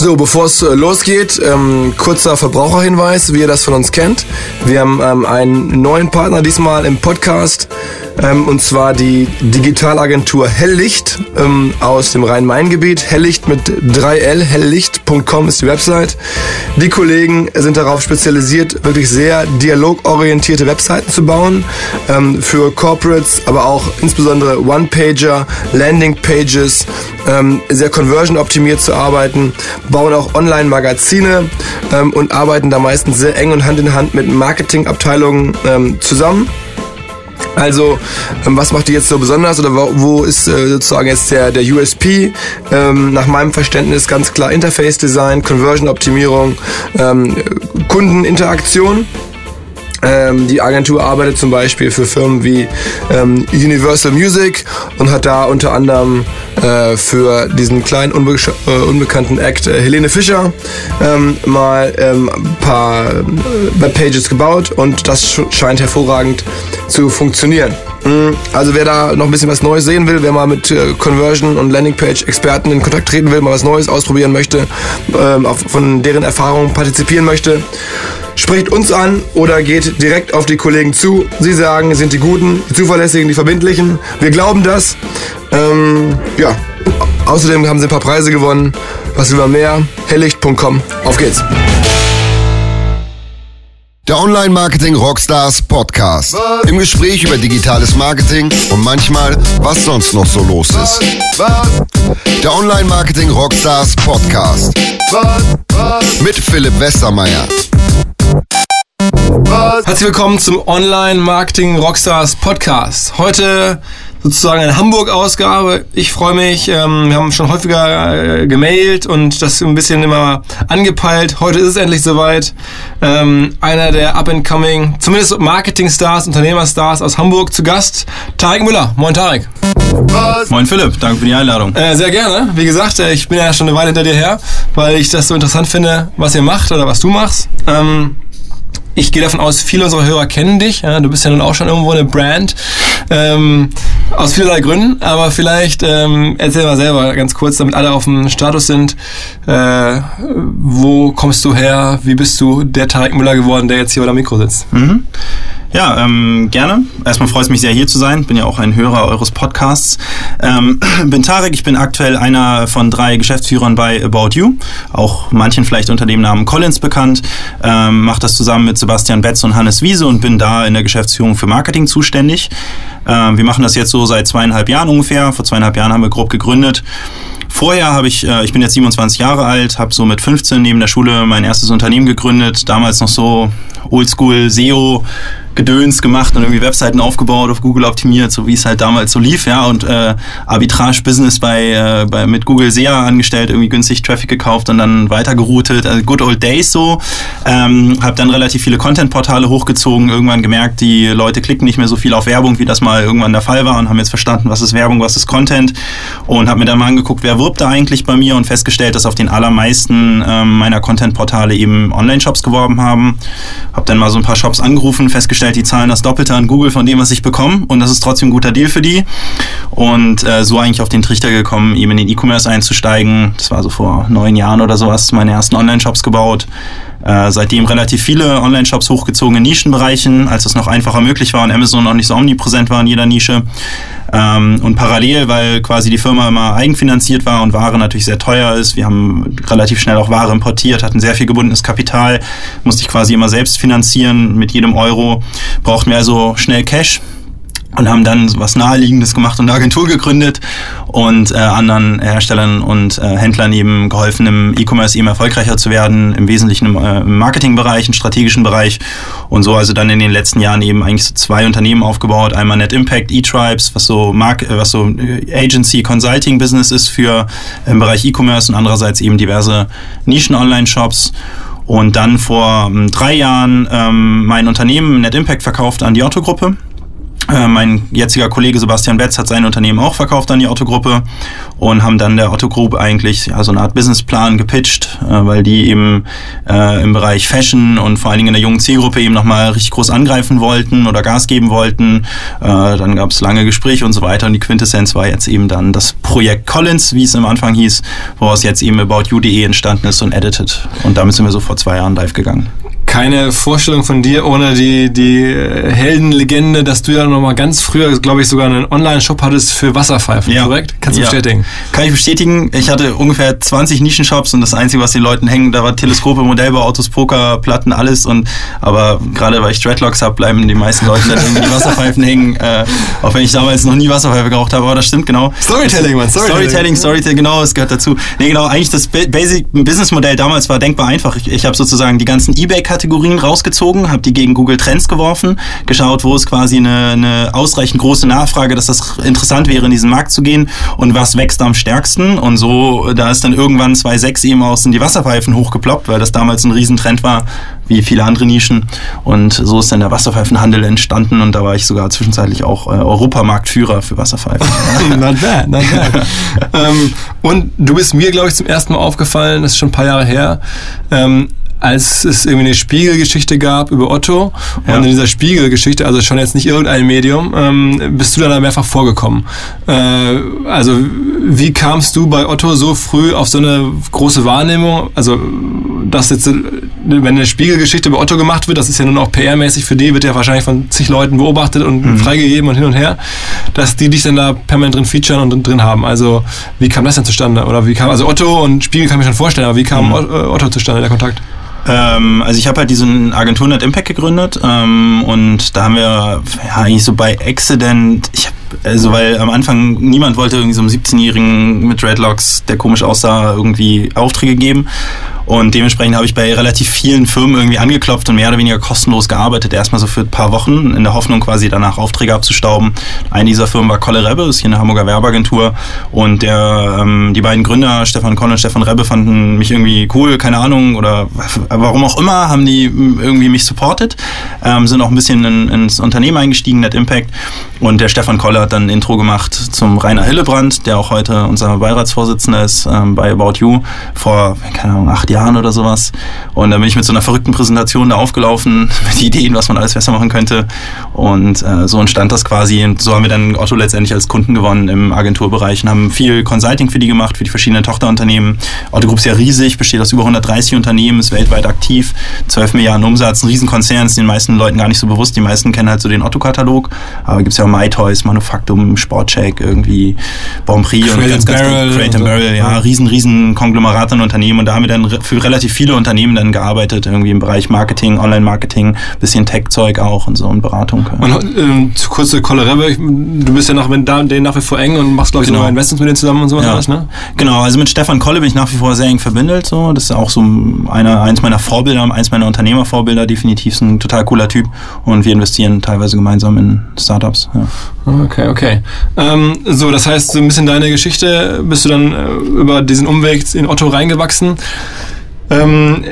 So, bevor es äh, losgeht, ähm, kurzer Verbraucherhinweis, wie ihr das von uns kennt. Wir haben ähm, einen neuen Partner diesmal im Podcast, ähm, und zwar die Digitalagentur Helllicht ähm, aus dem Rhein-Main-Gebiet. Helllicht mit 3L, helllicht.com ist die Website. Die Kollegen sind darauf spezialisiert, wirklich sehr dialogorientierte Webseiten zu bauen, ähm, für Corporates, aber auch insbesondere One-Pager, Landing-Pages, ähm, sehr conversion-optimiert zu arbeiten bauen auch Online-Magazine ähm, und arbeiten da meistens sehr eng und Hand in Hand mit Marketingabteilungen ähm, zusammen. Also, ähm, was macht die jetzt so besonders oder wo, ist äh, sozusagen jetzt der, der USP? Ähm, nach meinem Verständnis ganz klar Interface-Design, Conversion-Optimierung, ähm, Kundeninteraktion. Ähm, die Agentur arbeitet zum Beispiel für Firmen wie ähm, Universal Music und hat da unter anderem äh, für diesen kleinen unbe äh, unbekannten Act äh, Helene Fischer ähm, mal ähm, ein paar äh, Webpages gebaut und das scheint hervorragend zu funktionieren. Mhm. Also wer da noch ein bisschen was Neues sehen will, wer mal mit äh, Conversion und Landingpage-Experten in Kontakt treten will, mal was Neues ausprobieren möchte, ähm, von deren Erfahrungen partizipieren möchte, Sprecht uns an oder geht direkt auf die Kollegen zu. Sie sagen, sind die Guten, die Zuverlässigen, die Verbindlichen. Wir glauben das. Ähm, ja. Außerdem haben sie ein paar Preise gewonnen. Was man mehr? Hellicht.com. Auf geht's. Der Online-Marketing Rockstars Podcast. Im Gespräch über digitales Marketing und manchmal, was sonst noch so los ist. Der Online-Marketing Rockstars Podcast. Mit Philipp Westermeier. Herzlich willkommen zum Online Marketing Rockstars Podcast. Heute sozusagen eine Hamburg-Ausgabe. Ich freue mich. Ähm, wir haben schon häufiger äh, gemailt und das ein bisschen immer angepeilt. Heute ist es endlich soweit. Ähm, einer der up-and-coming, zumindest Marketing-Stars, Unternehmer-Stars aus Hamburg zu Gast, Tarek Müller. Moin Tarek. Moin Philipp, danke für die Einladung. Äh, sehr gerne. Wie gesagt, äh, ich bin ja schon eine Weile hinter dir her, weil ich das so interessant finde, was ihr macht oder was du machst. Ähm, ich gehe davon aus, viele unserer Hörer kennen dich. Ja, du bist ja nun auch schon irgendwo eine Brand. Ähm, aus vielerlei Gründen, aber vielleicht ähm, erzähl mal selber ganz kurz, damit alle auf dem Status sind. Äh, wo kommst du her? Wie bist du der Tarek Müller geworden, der jetzt hier bei der Mikro sitzt? Mhm. Ja, ähm, gerne. Erstmal freut es mich sehr, hier zu sein. Bin ja auch ein Hörer eures Podcasts. Ähm, bin Tarek, ich bin aktuell einer von drei Geschäftsführern bei About You. Auch manchen vielleicht unter dem Namen Collins bekannt. Ähm, Mache das zusammen mit Sebastian Betz und Hannes Wiese und bin da in der Geschäftsführung für Marketing zuständig. Ähm, wir machen das jetzt so seit zweieinhalb Jahren ungefähr. Vor zweieinhalb Jahren haben wir grob gegründet. Vorher habe ich, äh, ich bin jetzt 27 Jahre alt, habe so mit 15 neben der Schule mein erstes Unternehmen gegründet. Damals noch so Oldschool SEO Gedöns gemacht und irgendwie Webseiten aufgebaut, auf Google optimiert, so wie es halt damals so lief, ja, und äh, Arbitrage-Business bei, äh, bei, mit Google SEA angestellt, irgendwie günstig Traffic gekauft und dann weitergeroutet, also good old days so. Ähm, hab dann relativ viele Content-Portale hochgezogen, irgendwann gemerkt, die Leute klicken nicht mehr so viel auf Werbung, wie das mal irgendwann der Fall war und haben jetzt verstanden, was ist Werbung, was ist Content und habe mir dann mal angeguckt, wer wirbt da eigentlich bei mir und festgestellt, dass auf den allermeisten ähm, meiner Content-Portale eben Online-Shops geworben haben. Hab dann mal so ein paar Shops angerufen, festgestellt, die zahlen das Doppelte an Google von dem, was ich bekomme und das ist trotzdem ein guter Deal für die. Und äh, so eigentlich auf den Trichter gekommen, eben in den E-Commerce einzusteigen. Das war so vor neun Jahren oder sowas, meine ersten Online-Shops gebaut. Äh, seitdem relativ viele Online-Shops hochgezogen in Nischenbereichen, als es noch einfacher möglich war und Amazon noch nicht so omnipräsent war in jeder Nische. Ähm, und parallel, weil quasi die Firma immer eigenfinanziert war und Ware natürlich sehr teuer ist, wir haben relativ schnell auch Ware importiert, hatten sehr viel gebundenes Kapital, musste ich quasi immer selbst finanzieren mit jedem Euro, brauchten wir also schnell Cash und haben dann was Naheliegendes gemacht und eine Agentur gegründet und äh, anderen Herstellern und äh, Händlern eben geholfen, im E-Commerce eben erfolgreicher zu werden, im Wesentlichen im, äh, im Marketingbereich, im strategischen Bereich und so also dann in den letzten Jahren eben eigentlich so zwei Unternehmen aufgebaut, einmal Net Impact, E-Tribes, was so Mark äh, was so äh, Agency Consulting Business ist für äh, im Bereich E-Commerce und andererseits eben diverse Nischen Online Shops und dann vor ähm, drei Jahren ähm, mein Unternehmen Net Impact verkauft an die Otto Gruppe mein jetziger Kollege Sebastian Betz hat sein Unternehmen auch verkauft an die Otto-Gruppe und haben dann der Otto-Group eigentlich ja, so eine Art Businessplan gepitcht, äh, weil die eben äh, im Bereich Fashion und vor allen Dingen in der jungen Zielgruppe eben nochmal richtig groß angreifen wollten oder Gas geben wollten. Äh, dann gab es lange Gespräche und so weiter und die Quintessenz war jetzt eben dann das Projekt Collins, wie es am Anfang hieß, woraus jetzt eben AboutU.de entstanden ist und edited. Und damit sind wir so vor zwei Jahren live gegangen keine Vorstellung von dir ohne die, die Heldenlegende, dass du ja noch mal ganz früher, glaube ich, sogar einen Online-Shop hattest für Wasserpfeifen, ja. korrekt? Kannst du ja. bestätigen? Kann ich bestätigen. Ich hatte ungefähr 20 Nischenshops und das Einzige, was den Leuten hängen, da war Teleskope, Modellbau, Autos, Poker, Platten, alles. Und aber gerade weil ich Dreadlocks habe, bleiben die meisten Leute dann irgendwie die Wasserpfeifen hängen. Äh, auch wenn ich damals noch nie Wasserpfeife geraucht habe, aber das stimmt genau. Storytelling, man. Storytelling, Storytelling, Storytelling genau, es gehört dazu. Nee, genau, eigentlich das Basic Business-Modell damals war denkbar einfach. Ich, ich habe sozusagen die ganzen Ebay-Kategorien rausgezogen, habe die gegen Google Trends geworfen, geschaut, wo es quasi eine, eine ausreichend große Nachfrage, dass das interessant wäre, in diesen Markt zu gehen und was wächst am stärksten. Und so, da ist dann irgendwann 2.6 eben aus in die Wasserpfeifen hochgeploppt, weil das damals ein Riesentrend war, wie viele andere Nischen. Und so ist dann der Wasserpfeifenhandel entstanden und da war ich sogar zwischenzeitlich auch äh, Europamarktführer für Wasserpfeifen. not bad, not bad. ähm, und du bist mir, glaube ich, zum ersten Mal aufgefallen, das ist schon ein paar Jahre her, ähm, als es irgendwie eine Spiegelgeschichte gab über Otto ja. und in dieser Spiegelgeschichte, also schon jetzt nicht irgendein Medium, ähm, bist du da mehrfach vorgekommen. Äh, also wie kamst du bei Otto so früh auf so eine große Wahrnehmung? Also dass jetzt, wenn eine Spiegelgeschichte bei Otto gemacht wird, das ist ja nun auch PR-mäßig für die, wird ja wahrscheinlich von zig Leuten beobachtet und mhm. freigegeben und hin und her, dass die dich dann da permanent drin featuren und drin haben. Also wie kam das denn zustande? Oder wie kam, also Otto und Spiegel kann ich mir schon vorstellen, aber wie kam mhm. Otto zustande, der Kontakt? Ähm, also ich habe halt diesen Agentur Net Impact gegründet ähm, und da haben wir ja eigentlich so bei Accident, ich habe also weil am Anfang niemand wollte irgendwie so einem 17-Jährigen mit Dreadlocks, der komisch aussah, irgendwie Aufträge geben. Und dementsprechend habe ich bei relativ vielen Firmen irgendwie angeklopft und mehr oder weniger kostenlos gearbeitet. Erstmal so für ein paar Wochen, in der Hoffnung quasi danach Aufträge abzustauben. Eine dieser Firmen war Kolle Rebbe, ist hier eine Hamburger Werbeagentur. Und der, ähm, die beiden Gründer, Stefan Kolle und Stefan Rebbe, fanden mich irgendwie cool, keine Ahnung, oder warum auch immer, haben die irgendwie mich supportet. Ähm, sind auch ein bisschen in, ins Unternehmen eingestiegen, Net Impact. Und der Stefan Kolle hat dann ein Intro gemacht zum Rainer Hillebrand, der auch heute unser Beiratsvorsitzender ist ähm, bei About You, vor, keine Ahnung, acht Jahren Jahren oder sowas. Und dann bin ich mit so einer verrückten Präsentation da aufgelaufen, mit Ideen, was man alles besser machen könnte. Und äh, so entstand das quasi. Und so haben wir dann Otto letztendlich als Kunden gewonnen im Agenturbereich und haben viel Consulting für die gemacht, für die verschiedenen Tochterunternehmen. Otto Group ist ja riesig, besteht aus über 130 Unternehmen, ist weltweit aktiv, 12 Milliarden Umsatz, ein Riesenkonzern, ist den meisten Leuten gar nicht so bewusst. Die meisten kennen halt so den Otto-Katalog. Aber gibt es ja auch MyToys, Manufaktum, Sportcheck, irgendwie Bonprix und ganz, ganz Barrel Crate Barrel, ja, riesen, riesen Konglomerat an Unternehmen. Und da haben wir dann für relativ viele Unternehmen dann gearbeitet, irgendwie im Bereich Marketing, Online-Marketing, bisschen Tech-Zeug auch und so und Beratung. Und ähm, kurze Kollerebe, du bist ja nach, mit denen nach wie vor eng und machst, glaube ich, genau. neue Investments mit denen zusammen und sowas ja. alles, ne? Genau, also mit Stefan Kolle bin ich nach wie vor sehr eng verbindelt. So. Das ist auch so einer, eins meiner Vorbilder, eins meiner Unternehmervorbilder, definitiv ist ein total cooler Typ und wir investieren teilweise gemeinsam in Startups. Ja. Okay, okay. Ähm, so, das heißt, so ein bisschen deine Geschichte, bist du dann äh, über diesen Umweg in Otto reingewachsen. Ähm,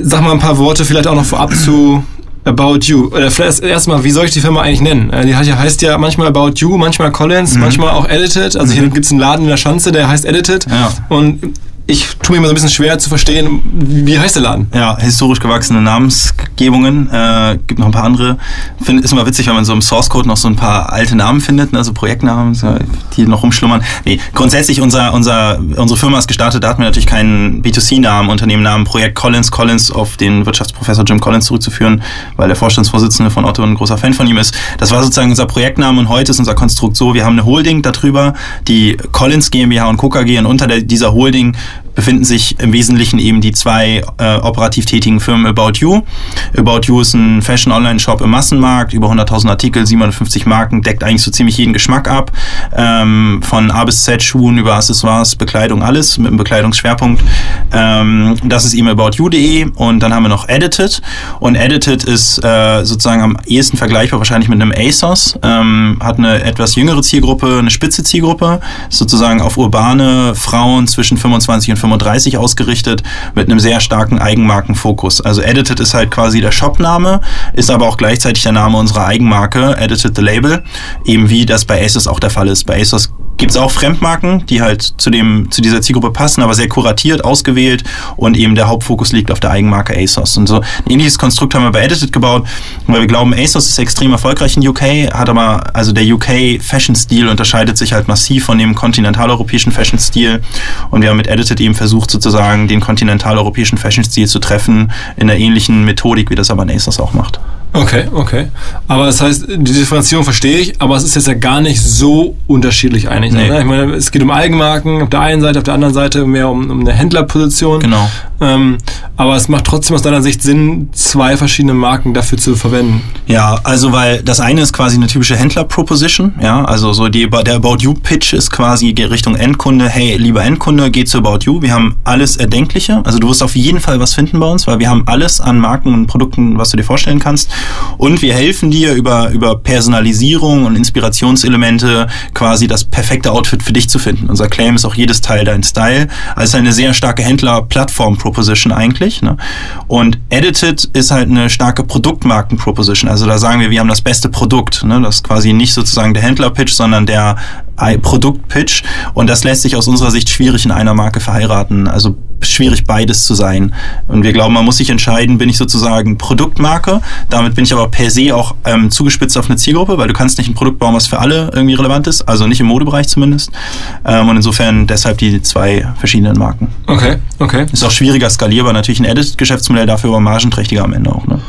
sag mal ein paar Worte vielleicht auch noch vorab zu About You. Oder vielleicht erstmal, wie soll ich die Firma eigentlich nennen? Äh, die heißt ja manchmal About You, manchmal Collins, mhm. manchmal auch Edited. Also hier mhm. gibt es einen Laden in der Schanze, der heißt Edited. Ja. Und ich tue mir immer so ein bisschen schwer zu verstehen, wie heißt der Laden? Ja, historisch gewachsene Namensgebungen. Äh, gibt noch ein paar andere. Find, ist immer witzig, wenn man so im Source Code noch so ein paar alte Namen findet, ne? also Projektnamen, die noch rumschlummern. Nee, grundsätzlich unser, unser, unsere Firma ist gestartet, da hatten wir natürlich keinen B2C-Namen, Unternehmennamen, Projekt Collins, Collins auf den Wirtschaftsprofessor Jim Collins zurückzuführen, weil der Vorstandsvorsitzende von Otto ein großer Fan von ihm ist. Das war sozusagen unser Projektname und heute ist unser Konstrukt so, wir haben eine Holding darüber, die Collins GmbH und Co. KG und unter der, dieser Holding befinden sich im Wesentlichen eben die zwei äh, operativ tätigen Firmen About You. About You ist ein Fashion-Online-Shop im Massenmarkt, über 100.000 Artikel, 750 Marken, deckt eigentlich so ziemlich jeden Geschmack ab. Ähm, von A bis Z, Schuhen über Accessoires, Bekleidung, alles mit einem Bekleidungsschwerpunkt. Ähm, das ist eben aboutyou.de und dann haben wir noch Edited. Und Edited ist äh, sozusagen am ehesten vergleichbar wahrscheinlich mit einem ASOS. Ähm, hat eine etwas jüngere Zielgruppe, eine spitze Zielgruppe, sozusagen auf urbane Frauen zwischen 25 25 und 35 ausgerichtet mit einem sehr starken Eigenmarkenfokus. Also Edited ist halt quasi der Shopname, ist aber auch gleichzeitig der Name unserer Eigenmarke, Edited the Label, eben wie das bei ASOS auch der Fall ist. Bei ASOS gibt es auch Fremdmarken, die halt zu, dem, zu dieser Zielgruppe passen, aber sehr kuratiert, ausgewählt und eben der Hauptfokus liegt auf der Eigenmarke ASOS. Und so ein ähnliches Konstrukt haben wir bei Edited gebaut, weil wir glauben, ASOS ist extrem erfolgreich in UK, hat aber, also der UK Fashion-Stil unterscheidet sich halt massiv von dem kontinentaleuropäischen Fashion-Stil und wir haben mit Edited eben versucht, sozusagen den kontinentaleuropäischen Fashion-Stil zu treffen in einer ähnlichen Methodik, wie das aber ASOS auch macht. Okay, okay. Aber das heißt, die Differenzierung verstehe ich, aber es ist jetzt ja gar nicht so unterschiedlich eigentlich. Nee. Ne? Ich meine, es geht um Eigenmarken auf der einen Seite, auf der anderen Seite mehr um, um eine Händlerposition. Genau. Ähm, aber es macht trotzdem aus deiner Sicht Sinn, zwei verschiedene Marken dafür zu verwenden. Ja, also weil das eine ist quasi eine typische Händler-Proposition, ja, also so die, der About You-Pitch ist quasi Richtung Endkunde, hey, lieber Endkunde, geh zu About You, wir haben alles Erdenkliche, also du wirst auf jeden Fall was finden bei uns, weil wir haben alles an Marken und Produkten, was du dir vorstellen kannst und wir helfen dir über, über Personalisierung und Inspirationselemente quasi das perfekte Outfit für dich zu finden. Unser Claim ist auch jedes Teil dein Style, also eine sehr starke Händler-Plattform-Proposition eigentlich, ne? und Edited ist halt eine starke Produktmarken-Proposition, also da sagen wir, wir haben das beste Produkt, ne? das ist quasi nicht sozusagen der Händler-Pitch, sondern der Produkt-Pitch und das lässt sich aus unserer Sicht schwierig in einer Marke verheiraten, also schwierig beides zu sein. Und wir glauben, man muss sich entscheiden, bin ich sozusagen Produktmarke, damit bin ich aber per se auch ähm, zugespitzt auf eine Zielgruppe, weil du kannst nicht ein Produkt bauen, was für alle irgendwie relevant ist, also nicht im Modebereich zumindest. Ähm, und insofern deshalb die zwei verschiedenen Marken. Okay, okay. Ist auch schwieriger skalierbar, natürlich ein Edit-Geschäftsmodell, dafür aber margenträchtiger am Ende auch. Ne?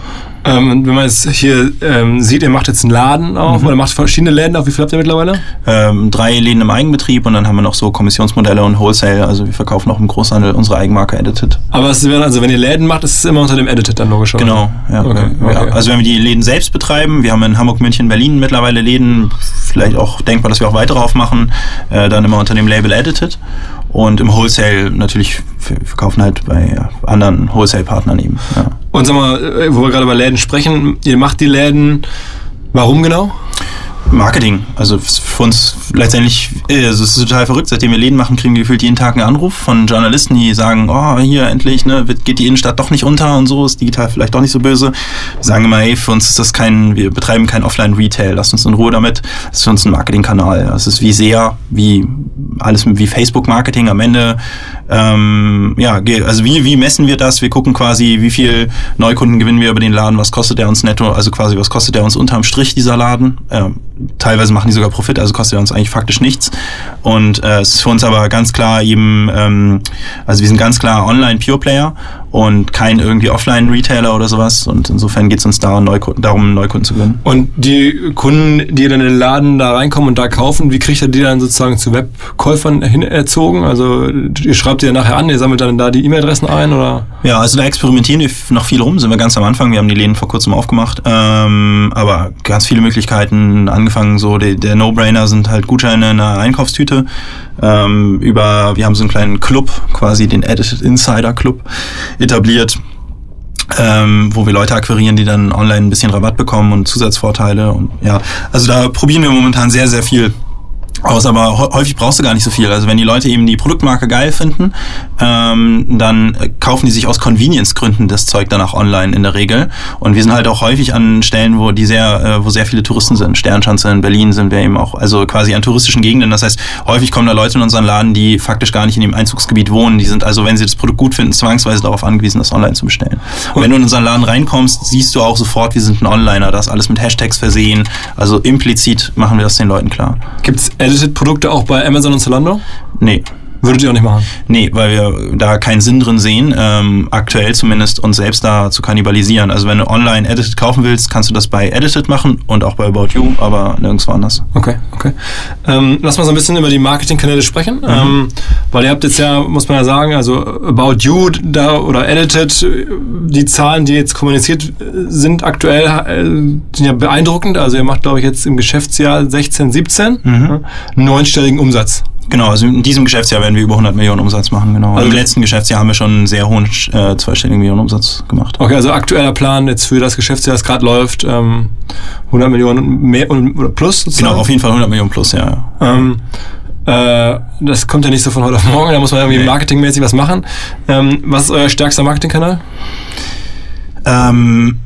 Ähm, wenn man jetzt hier ähm, sieht, ihr macht jetzt einen Laden auf Mhm. oder macht verschiedene Läden auf. Wie viel habt ihr mittlerweile? ähm, drei Läden im Eigenbetrieb und dann haben wir noch so Kommissionsmodelle und Wholesale. Also wir verkaufen auch im Großhandel unsere Eigenmarke Edited. Aber es werden, also wenn ihr Läden macht, ist es immer unter dem Edited dann logisch. oder? Genau, ja. Okay, ja. okay. Also wenn wir die Läden selbst betreiben, wir haben in Hamburg, München, Berlin mittlerweile Läden, vielleicht auch denkbar, dass wir auch weitere aufmachen, äh, dann immer unter dem Label Edited. Und im Wholesale natürlich, verkaufen halt bei anderen Wholesale-Partnern eben. Ja. Und sag mal, äh, wo wir gerade über Läden sprechen, ihr macht die Läden, warum genau? Marketing. Also für uns letztendlich, äh, also es ist total verrückt. Seitdem wir Läden machen, kriegen wir gefühlt jeden Tag einen Anruf von Journalisten, die sagen, oh, hier endlich, ne, geht die Innenstadt doch nicht unter und so, ist digital vielleicht doch nicht so böse. Wir sagen immer, hey, für uns ist das kein, wir betreiben kein Offline-Retail, lasst uns in Ruhe damit. Das ist für uns ein Marketingkanal. Das ist wie SEA, wie alles wie Facebook-Marketing am Ende. Ähm, ja, also wie, wie messen wir das? Wir gucken quasi, wie viel Neukunden gewinnen wir über den Laden, was kostet der uns netto, also quasi, was kostet der uns unterm Strich, dieser Laden. Ähm, teilweise machen die sogar Profit, also kostet er uns eigentlich faktisch nichts. Und äh, es ist für uns aber ganz klar eben, ähm, also wir sind ganz klar Online-Pure-Player und kein irgendwie Offline-Retailer oder sowas. Und insofern geht es uns darum, Neukunden, darum, Neukunden zu gewinnen. Und die Kunden, die dann in den Laden da reinkommen und da kaufen, wie kriegt ihr die dann sozusagen zu Webkäufern hin erzogen? Also ihr schreibt die ja nachher an, ihr sammelt dann da die E-Mail-Adressen ein oder? Ja, also da experimentieren wir noch viel rum, sind wir ganz am Anfang. Wir haben die Läden vor kurzem aufgemacht. Ähm, aber ganz viele Möglichkeiten, angefangen so, der, der No-Brainer sind halt Gutscheine in einer Einkaufstüte. Ähm, über, wir haben so einen kleinen Club, quasi den Edited Insider Club etabliert. Ähm, wo wir Leute akquirieren, die dann online ein bisschen Rabatt bekommen und Zusatzvorteile und ja, also da probieren wir momentan sehr, sehr viel aus, aber hä- häufig brauchst du gar nicht so viel. Also wenn die Leute eben die Produktmarke geil finden, ähm, dann äh, kaufen die sich aus Convenience-Gründen das Zeug danach online in der Regel. Und wir sind halt auch häufig an Stellen, wo die sehr, äh, wo sehr viele Touristen sind. Sternschanze in Berlin sind wir eben auch, also quasi an touristischen Gegenden. Das heißt, häufig kommen da Leute in unseren Laden, die faktisch gar nicht in dem Einzugsgebiet wohnen. Die sind also, wenn sie das Produkt gut finden, zwangsweise darauf angewiesen, das online zu bestellen. Und wenn du in unseren Laden reinkommst, siehst du auch sofort, wir sind ein Onliner. Das alles mit Hashtags versehen. Also implizit machen wir das den Leuten klar. Gibt's Edited-Produkte auch bei Amazon und Zalando? Nee, Würdet ihr auch nicht machen? Nee, weil wir da keinen Sinn drin sehen, ähm, aktuell zumindest uns selbst da zu kannibalisieren. Also wenn du online Edited kaufen willst, kannst du das bei Edited machen und auch bei About You, aber nirgendwo anders. Okay, okay. Ähm, lass mal so ein bisschen über die Marketingkanäle sprechen, ähm, weil ihr habt jetzt ja, muss man ja sagen, also About You da oder Edited, die Zahlen, die jetzt kommuniziert sind aktuell, äh, sind ja beeindruckend. Also ihr macht, glaube ich, jetzt im Geschäftsjahr 16, 17 ja, einen neunstelligen Umsatz. Genau, also in diesem Geschäftsjahr werden wir über 100 Millionen Umsatz machen, genau. Also- Im letzten Geschäftsjahr haben wir schon einen sehr hohen äh, zweistelligen Millionen Umsatz gemacht. Okay, also aktueller Plan jetzt für das Geschäftsjahr, das gerade läuft, ähm, 100 Millionen mehr und, oder plus sozusagen. Genau, auf jeden Fall 100 Millionen plus, ja. ja. Ähm, Äh, das kommt ja nicht so von heute auf morgen, da muss man irgendwie Nee. marketingmäßig was machen. Ähm, was ist euer stärkster Marketingkanal? Ähm,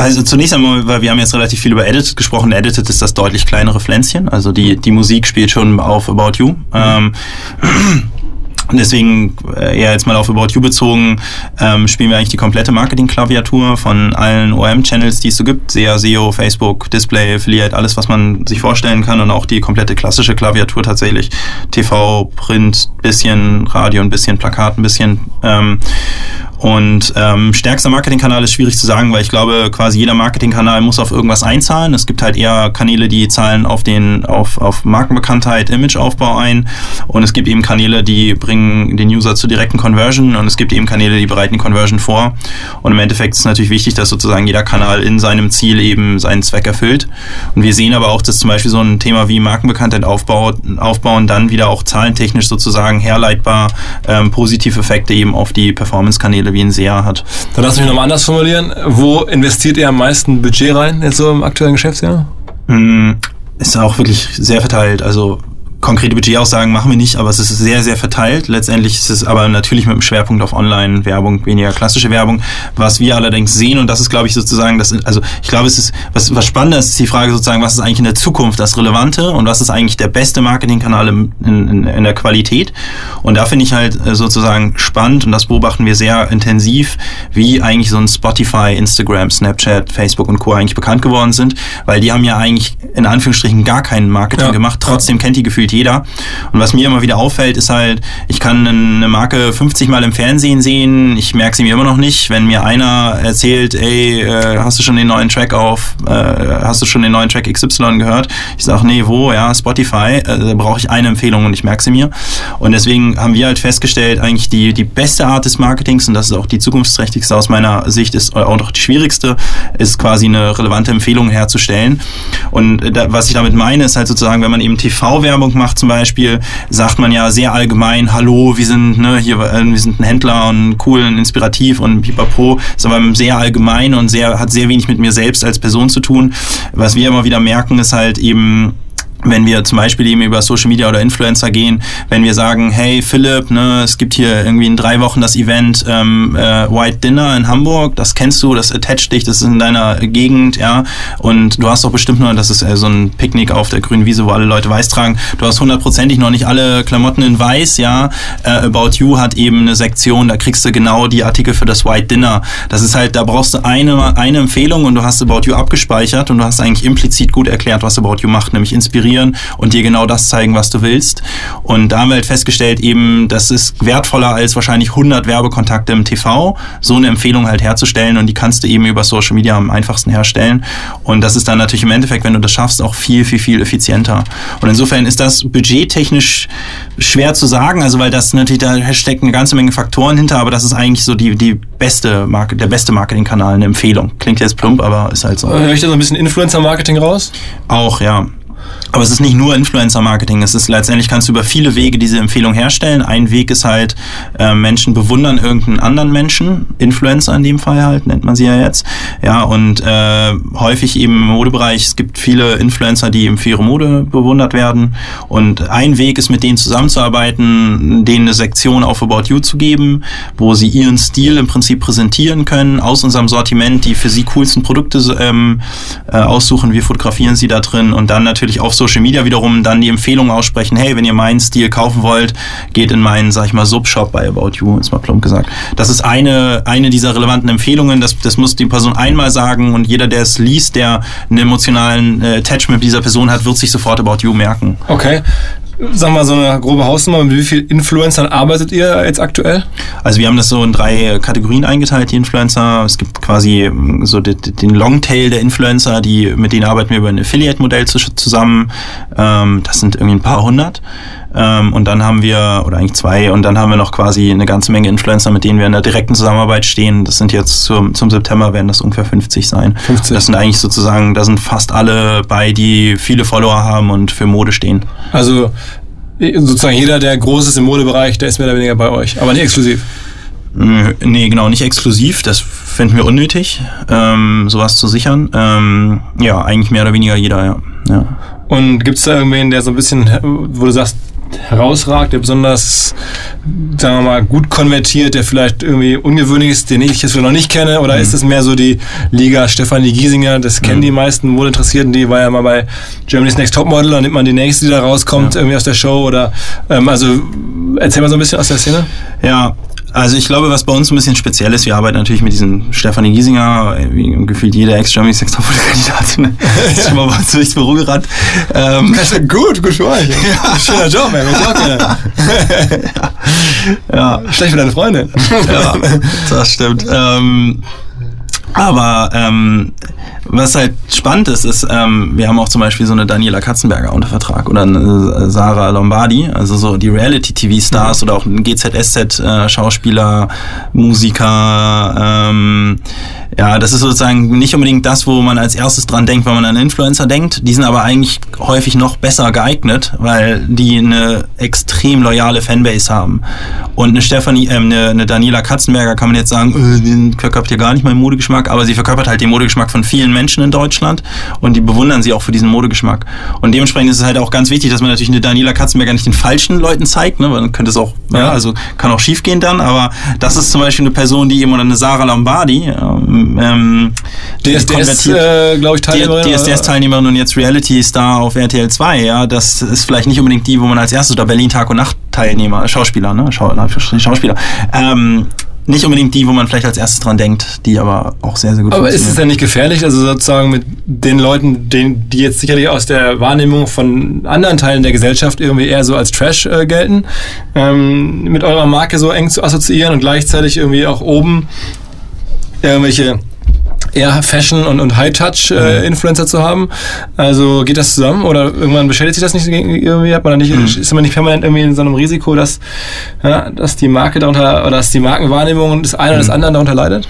also zunächst einmal, weil wir haben jetzt relativ viel über Edited gesprochen. Edited ist das deutlich kleinere Pflänzchen. Also die, die Musik spielt schon auf About You. Ähm, Deswegen äh, eher jetzt mal auf About You bezogen, ähm, spielen wir eigentlich die komplette Marketing-Klaviatur von allen OM-Channels, die es so gibt. SEA, SEO, Facebook, Display, Affiliate, alles, was man sich vorstellen kann und auch die komplette klassische Klaviatur tatsächlich. TV, Print, bisschen Radio, ein bisschen Plakat, ein bisschen. Ähm, und ähm, stärkster Marketingkanal ist schwierig zu sagen, weil ich glaube, quasi jeder Marketingkanal muss auf irgendwas einzahlen. Es gibt halt eher Kanäle, die zahlen auf den auf, auf Markenbekanntheit, Imageaufbau ein. Und es gibt eben Kanäle, die bringen den User zu direkten Conversion und es gibt eben Kanäle, die bereiten die Conversion vor. Und im Endeffekt ist es natürlich wichtig, dass sozusagen jeder Kanal in seinem Ziel eben seinen Zweck erfüllt. Und wir sehen aber auch, dass zum Beispiel so ein Thema wie Markenbekanntheit aufbaut, aufbauen dann wieder auch zahlentechnisch sozusagen herleitbar ähm, positive Effekte eben auf die Performance-Kanäle wie ein SEA hat. Dann lass mich nochmal anders formulieren. Wo investiert ihr am meisten Budget rein, jetzt so im aktuellen Geschäftsjahr? Mm, Ist auch wirklich sehr verteilt. Also konkrete Budgetaussagen machen wir nicht, aber es ist sehr, sehr verteilt. Letztendlich ist es aber natürlich mit dem Schwerpunkt auf Online-Werbung, weniger klassische Werbung. Was wir allerdings sehen, und das ist, glaube ich, sozusagen, das, also ich glaube, es ist, was, was spannender ist, ist die Frage sozusagen, was ist eigentlich in der Zukunft das Relevante und was ist eigentlich der beste Marketingkanal in, in, in der Qualität. Und da finde ich halt äh, sozusagen spannend, und das beobachten wir sehr intensiv, wie eigentlich so ein Spotify, Instagram, Snapchat, Facebook und Co. eigentlich bekannt geworden sind, weil die haben ja eigentlich in Anführungsstrichen gar kein Marketing Ja. gemacht, trotzdem kennt die gefühlt jeder. Und was mir immer wieder auffällt, ist halt, ich kann eine Marke 50 Mal im Fernsehen sehen, ich merke sie mir immer noch nicht. Wenn mir einer erzählt, ey, äh, hast du schon den neuen Track auf, äh, hast du schon den neuen Track XY gehört? Ich sage, nee, wo? Ja, Spotify. Äh, da brauche ich eine Empfehlung und ich merke sie mir. Und deswegen haben wir halt festgestellt, eigentlich die, die beste Art des Marketings, und das ist auch die zukunftsträchtigste aus meiner Sicht, ist auch noch die schwierigste, ist quasi eine relevante Empfehlung herzustellen. Und äh, da, was ich damit meine, ist halt sozusagen, wenn man eben TV-Werbung macht zum Beispiel, sagt man ja sehr allgemein, hallo, wir sind, ne, hier, äh, wir sind ein Händler und cool und inspirativ und pipapo, ist aber sehr allgemein und sehr, hat sehr wenig mit mir selbst als Person zu tun. Was wir immer wieder merken, ist halt eben, wenn wir zum Beispiel eben über Social Media oder Influencer gehen, wenn wir sagen, hey Philipp, ne, es gibt hier irgendwie in drei Wochen das Event ähm, äh, White Dinner in Hamburg, das kennst du, das attached dich, das ist in deiner Gegend, ja, und du hast doch bestimmt nur, das ist äh, so ein Picknick auf der grünen Wiese, wo alle Leute weiß tragen, du hast hundertprozentig noch nicht alle Klamotten in weiß, ja, äh, About You hat eben eine Sektion, da kriegst du genau die Artikel für das White Dinner, das ist halt, da brauchst du eine, eine Empfehlung und du hast About You abgespeichert und du hast eigentlich implizit gut erklärt, was About You macht, nämlich inspirieren und dir genau das zeigen, was du willst. Und da haben wir halt festgestellt, eben, das ist wertvoller als wahrscheinlich 100 Werbekontakte im TV, so eine Empfehlung halt herzustellen und die kannst du eben über Social Media am einfachsten herstellen. Und das ist dann natürlich im Endeffekt, wenn du das schaffst, auch viel, viel, viel effizienter. Und insofern ist das budgettechnisch schwer zu sagen, also weil das natürlich, da steckt eine ganze Menge Faktoren hinter, aber das ist eigentlich so die, die beste Marke, der beste Marketingkanal, eine Empfehlung. Klingt jetzt plump, aber ist halt so. Höre ich da so ein bisschen Influencer-Marketing raus? Auch, ja. Aber es ist nicht nur Influencer-Marketing. Es ist letztendlich kannst du über viele Wege diese Empfehlung herstellen. Ein Weg ist halt, äh, Menschen bewundern irgendeinen anderen Menschen, Influencer in dem Fall halt, nennt man sie ja jetzt. Ja, und äh, häufig eben im Modebereich, es gibt viele Influencer, die eben für ihre Mode bewundert werden. Und ein Weg ist, mit denen zusammenzuarbeiten, denen eine Sektion auf About You zu geben, wo sie ihren Stil im Prinzip präsentieren können, aus unserem Sortiment die für sie coolsten Produkte ähm, äh, aussuchen. Wir fotografieren sie da drin und dann natürlich auf Social Media wiederum dann die Empfehlung aussprechen, hey, wenn ihr meinen Stil kaufen wollt, geht in meinen, sag ich mal, Subshop bei About You, ist mal plump gesagt. Das ist eine, eine dieser relevanten Empfehlungen, das, das muss die Person einmal sagen und jeder, der es liest, der einen emotionalen äh, Attachment mit dieser Person hat, wird sich sofort About You merken. Okay. Sagen wir mal so eine grobe Hausnummer, mit wie vielen Influencern arbeitet ihr jetzt aktuell? Also wir haben das so in drei Kategorien eingeteilt, die Influencer. Es gibt quasi ähm, so den, Longtail der Influencer, die, mit denen arbeiten wir über ein Affiliate-Modell zu, zusammen. Ähm, das sind irgendwie ein paar hundert. Ähm, und dann haben wir, oder eigentlich zwei, und dann haben wir noch quasi eine ganze Menge Influencer, mit denen wir in der direkten Zusammenarbeit stehen. Das sind jetzt zum, zum September werden das ungefähr 50 sein. 50. Das sind eigentlich sozusagen, da sind fast alle bei, die viele Follower haben und für Mode stehen. Also sozusagen jeder, der groß ist im Modebereich, der ist mehr oder weniger bei euch, aber nicht exklusiv. Nee, genau, nicht exklusiv. Das finden wir unnötig, ähm, sowas zu sichern. Ähm, ja, eigentlich mehr oder weniger jeder, ja. ja. Und gibt es da irgendwen, der so ein bisschen, wo du sagst, herausragt, der besonders, sagen wir mal, gut konvertiert, der vielleicht irgendwie ungewöhnlich ist, den ich jetzt noch nicht kenne? Oder mhm. ist es mehr so die Liga Stefanie Giesinger? Das kennen mhm. die meisten Modeinteressierten, die war ja mal bei Germany's Next Topmodel, dann nimmt man die nächste, die da rauskommt, ja. irgendwie aus der Show. Oder ähm, also erzähl mal so ein bisschen aus der Szene. Ja, also ich glaube, was bei uns ein bisschen speziell ist, wir arbeiten natürlich mit diesem Stefanie Giesinger, wie gefühlt jeder Ex-Germany Sex Kandidatin. Ne? ist schon mal was durchs Büro gerannt. Ähm, gut, gut für euch. Ja. Schöner Job, ey, ich auch gerne. ja. Schlecht für deine Freundin. ja, das stimmt. Ähm, aber ähm, was halt spannend ist, ist, ähm, wir haben auch zum Beispiel so eine Daniela Katzenberger unter Vertrag oder eine Sarah Lombardi, also so die Reality-TV-Stars mhm. oder auch ein GZSZ-Schauspieler, äh, Musiker, ähm, ja, das ist sozusagen nicht unbedingt das, wo man als erstes dran denkt, wenn man an Influencer denkt. Die sind aber eigentlich häufig noch besser geeignet, weil die eine extrem loyale Fanbase haben. Und eine Stefanie, äh, eine, eine Daniela Katzenberger kann man jetzt sagen, äh, den verkörpert ja gar nicht meinen Modegeschmack, aber sie verkörpert halt den Modegeschmack von vielen Menschen in Deutschland und die bewundern sie auch für diesen Modegeschmack. Und dementsprechend ist es halt auch ganz wichtig, dass man natürlich eine Daniela Katzenberger nicht den falschen Leuten zeigt, ne, weil dann könnte es auch, ja, also kann auch schief gehen dann, aber das ist zum Beispiel eine Person, die eben oder eine Sarah Lombardi, ähm, ähm, DSDS, äh, glaube ich, Teilnehmerin. DSDS-Teilnehmerin und jetzt Reality-Star auf RTL 2, ja. Das ist vielleicht nicht unbedingt die, wo man als erstes, oder Berlin Tag und Nacht Teilnehmer, Schauspieler, ne? Schau, Schauspieler. Ähm, nicht unbedingt die, wo man vielleicht als erstes dran denkt, die aber auch sehr, sehr gut Aber ist es denn nicht gefährlich, also sozusagen mit den Leuten, den, die jetzt sicherlich aus der Wahrnehmung von anderen Teilen der Gesellschaft irgendwie eher so als Trash äh, gelten, ähm, mit eurer Marke so eng zu assoziieren und gleichzeitig irgendwie auch oben irgendwelche eher Fashion- und, und High-Touch-Influencer äh, mhm. zu haben. Also geht das zusammen oder irgendwann beschädigt sich das nicht irgendwie? Hat man nicht, mhm. Ist man nicht permanent irgendwie in so einem Risiko, dass, ja, dass die Marke darunter oder dass die Markenwahrnehmung des einen oder des mhm. anderen darunter leidet?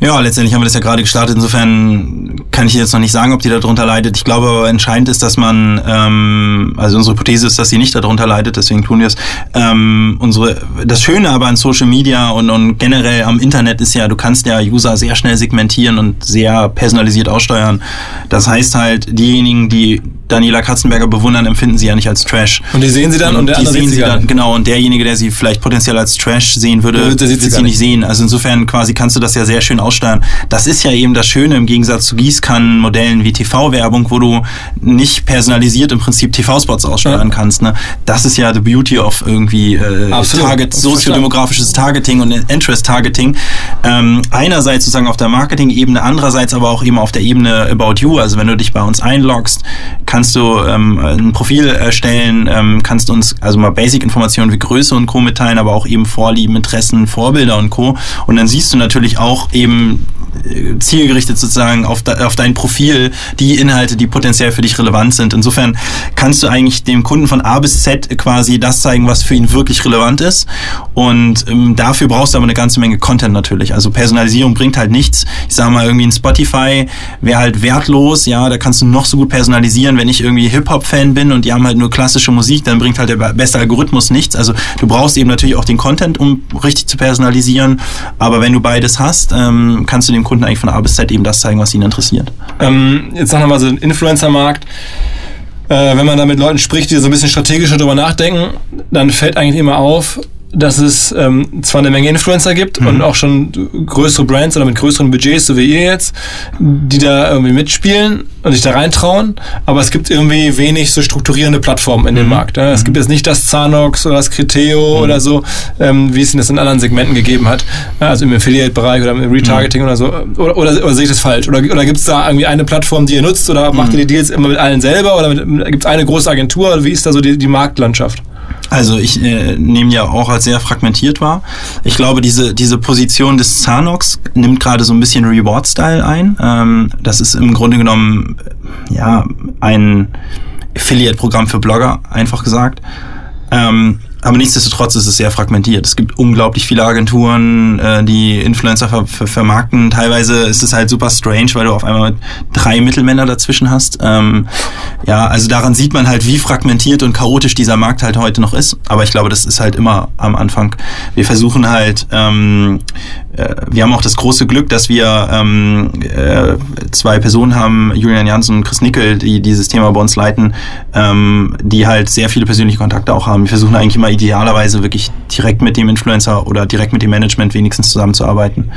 Ja, letztendlich haben wir das ja gerade gestartet. Insofern kann ich jetzt noch nicht sagen, ob die darunter leidet. Ich glaube aber entscheidend ist, dass man, ähm, also unsere Hypothese ist, dass sie nicht darunter leidet, deswegen tun wir es. Ähm, unsere, das Schöne aber an Social Media und, und generell am Internet ist ja, du kannst ja User sehr schnell segmentieren und sehr personalisiert aussteuern. Das heißt halt, diejenigen, die Daniela Katzenberger bewundern, empfinden sie ja nicht als Trash. Und die sehen sie dann und, und der die sehen sie dann, genau. Und derjenige, der sie vielleicht potenziell als Trash sehen würde, der wird sie, sie nicht sehen. Also insofern quasi kannst du das ja sehr schön aussteuern. Das ist ja eben das Schöne im Gegensatz zu Gießkannenmodellen wie TV-Werbung, wo du nicht personalisiert im Prinzip TV-Spots aussteuern ja. kannst. Ne? Das ist ja the beauty of irgendwie äh, Target, soziodemografisches Targeting und Interest-Targeting. Ähm, einerseits sozusagen auf der Marketing-Ebene, andererseits aber auch eben auf der Ebene About You. Also wenn du dich bei uns einloggst, kannst kannst du ähm, ein Profil erstellen, ähm, kannst uns also mal Basic-Informationen wie Größe und Co. mitteilen, aber auch eben Vorlieben, Interessen, Vorbilder und Co. Und dann siehst du natürlich auch eben zielgerichtet sozusagen auf, de, auf dein Profil die Inhalte, die potenziell für dich relevant sind. Insofern kannst du eigentlich dem Kunden von A bis Z quasi das zeigen, was für ihn wirklich relevant ist. Und ähm, dafür brauchst du aber eine ganze Menge Content natürlich. Also Personalisierung bringt halt nichts. Ich sage mal, irgendwie ein Spotify wäre halt wertlos, ja, da kannst du noch so gut personalisieren, wenn ich irgendwie Hip-Hop-Fan bin und die haben halt nur klassische Musik, dann bringt halt der beste Algorithmus nichts. Also du brauchst eben natürlich auch den Content, um richtig zu personalisieren. Aber wenn du beides hast, ähm, kannst du dem Kunden eigentlich von A bis Z eben das zeigen, was ihn interessiert. Ähm, jetzt sagen wir mal so ein Influencer-Markt. Äh, wenn man da mit Leuten spricht, die so ein bisschen strategischer darüber nachdenken, dann fällt eigentlich immer auf, dass es ähm, zwar eine Menge Influencer gibt mhm. und auch schon größere Brands oder mit größeren Budgets, so wie ihr jetzt, die da irgendwie mitspielen und sich da reintrauen, aber es gibt irgendwie wenig so strukturierende Plattformen in mhm. dem Markt. Ja. Es mhm. gibt jetzt nicht das Zanox oder das Criteo mhm. oder so, ähm, wie es das in anderen Segmenten gegeben hat, ja, also im Affiliate-Bereich oder im Retargeting mhm. oder so. Oder, oder, oder, sehe ich das falsch? Oder, oder gibt es da irgendwie eine Plattform, die ihr nutzt oder macht ihr die Deals immer mit allen selber oder gibt es eine große Agentur? Wie ist da so die, die Marktlandschaft? Also ich äh, nehme ja auch als sehr fragmentiert wahr. Ich glaube, diese, diese Position des Zanox nimmt gerade so ein bisschen Reward-Style ein. Ähm, das ist im Grunde genommen ja ein Affiliate-Programm für Blogger, einfach gesagt. Ähm, aber nichtsdestotrotz ist es sehr fragmentiert. Es gibt unglaublich viele Agenturen, äh, die Influencer ver ver vermarkten. Teilweise ist es halt super strange, weil du auf einmal drei Mittelmänner dazwischen hast. Ähm, ja, also daran sieht man halt, wie fragmentiert und chaotisch dieser Markt halt heute noch ist. Aber ich glaube, das ist halt immer am Anfang. Wir versuchen halt ähm, äh, wir haben auch das große Glück, dass wir ähm, äh, zwei Personen haben, Julian Janssen und Chris Nickel, die dieses Thema bei uns leiten, ähm, die halt sehr viele persönliche Kontakte auch haben. Wir versuchen eigentlich immer idealerweise wirklich direkt mit dem Influencer oder direkt mit dem Management wenigstens zusammenzuarbeiten,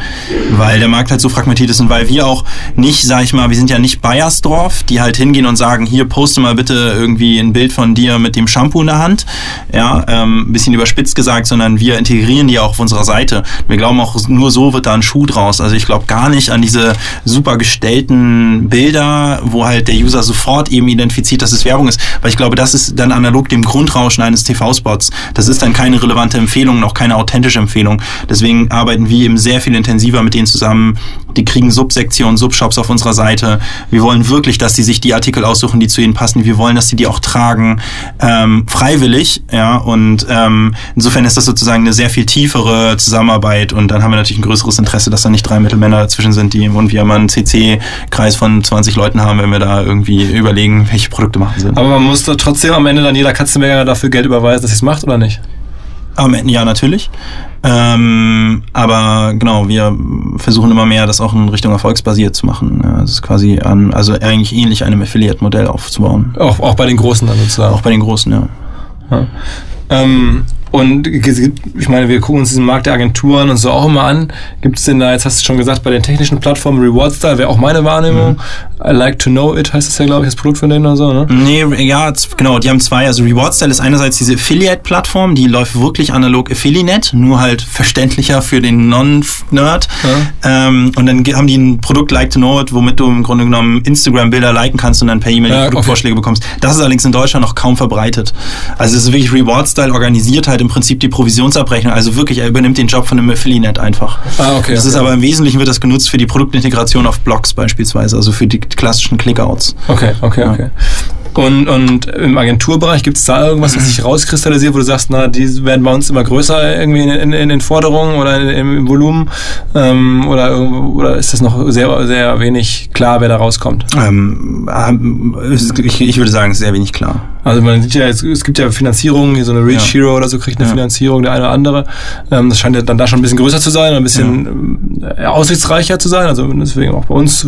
weil der Markt halt so fragmentiert ist und weil wir auch nicht, sag ich mal, wir sind ja nicht Bayersdorf, die halt hingehen und sagen, hier poste mal bitte irgendwie ein Bild von dir mit dem Shampoo in der Hand, ja, ähm, bisschen überspitzt gesagt, sondern wir integrieren die auch auf unserer Seite. Wir glauben auch, nur so wird da ein Schuh draus. Also ich glaube gar nicht an diese super gestellten Bilder, wo halt der User sofort eben identifiziert, dass es Werbung ist, weil ich glaube, das ist dann analog dem Grundrauschen eines TV-Spots. Das ist dann keine relevante Empfehlung, noch keine authentische Empfehlung. Deswegen arbeiten wir eben sehr viel intensiver mit denen zusammen. Die kriegen Subsektionen, Subshops auf unserer Seite. Wir wollen wirklich, dass sie sich die Artikel aussuchen, die zu ihnen passen. Wir wollen, dass sie die auch tragen, ähm, freiwillig. Ja, und ähm, insofern ist das sozusagen eine sehr viel tiefere Zusammenarbeit. Und dann haben wir natürlich ein größeres Interesse, dass da nicht drei Mittelmänner dazwischen sind, die und wir mal einen CC-Kreis von 20 Leuten haben, wenn wir da irgendwie überlegen, welche Produkte machen sind. Aber man muss doch trotzdem am Ende dann jeder Katzenberger dafür Geld überweisen, dass sie es macht, oder nicht? Am Ende ja, natürlich. Ähm, aber genau, wir versuchen immer mehr, das auch in Richtung erfolgsbasiert zu machen. Das ist quasi an, also eigentlich ähnlich einem Affiliate-Modell aufzubauen. Auch, auch bei den Großen dann sozusagen. Auch bei den Großen, ja. ja. Ähm, und ich meine, wir gucken uns diesen Markt der Agenturen und so auch immer an. Gibt es denn da, jetzt hast du schon gesagt, bei den technischen Plattformen Reward Style wäre auch meine Wahrnehmung. I like to know it heißt das ja, glaube ich, das Produkt von denen oder so, ne? Nee, ja, genau, die haben zwei. Also Reward Style ist einerseits diese Affiliate-Plattform, die läuft wirklich analog Affiliate, nur halt verständlicher für den Non-Nerd. Ja. Ähm, und dann haben die ein Produkt Like to Know It, womit du im Grunde genommen Instagram-Bilder liken kannst und dann per E-Mail ja, Produktvorschläge okay. bekommst. Das ist allerdings in Deutschland noch kaum verbreitet. Also es ist wirklich Reward Style organisiert halt im Prinzip die Provisionsabrechnung. Also wirklich, er übernimmt den Job von einem Affiliate einfach. Ah, okay. Das okay. ist aber im Wesentlichen wird das genutzt für die Produktintegration auf Blogs beispielsweise, also für die klassischen Clickouts. Okay, okay, ja. okay. Und, und im Agenturbereich gibt es da irgendwas, was sich rauskristallisiert, wo du sagst, na, die werden bei uns immer größer irgendwie in, in, in den Forderungen oder in, im Volumen? Ähm, oder, oder ist das noch sehr, sehr wenig klar, wer da rauskommt? Ähm, ich, ich würde sagen, sehr wenig klar. Also man sieht ja, es, es gibt ja Finanzierungen, hier so eine Reach ja. Hero oder so kriegt eine ja. Finanzierung, der eine oder andere. Ähm, das scheint ja dann da schon ein bisschen größer zu sein, ein bisschen ja. aussichtsreicher zu sein. Also deswegen auch bei uns,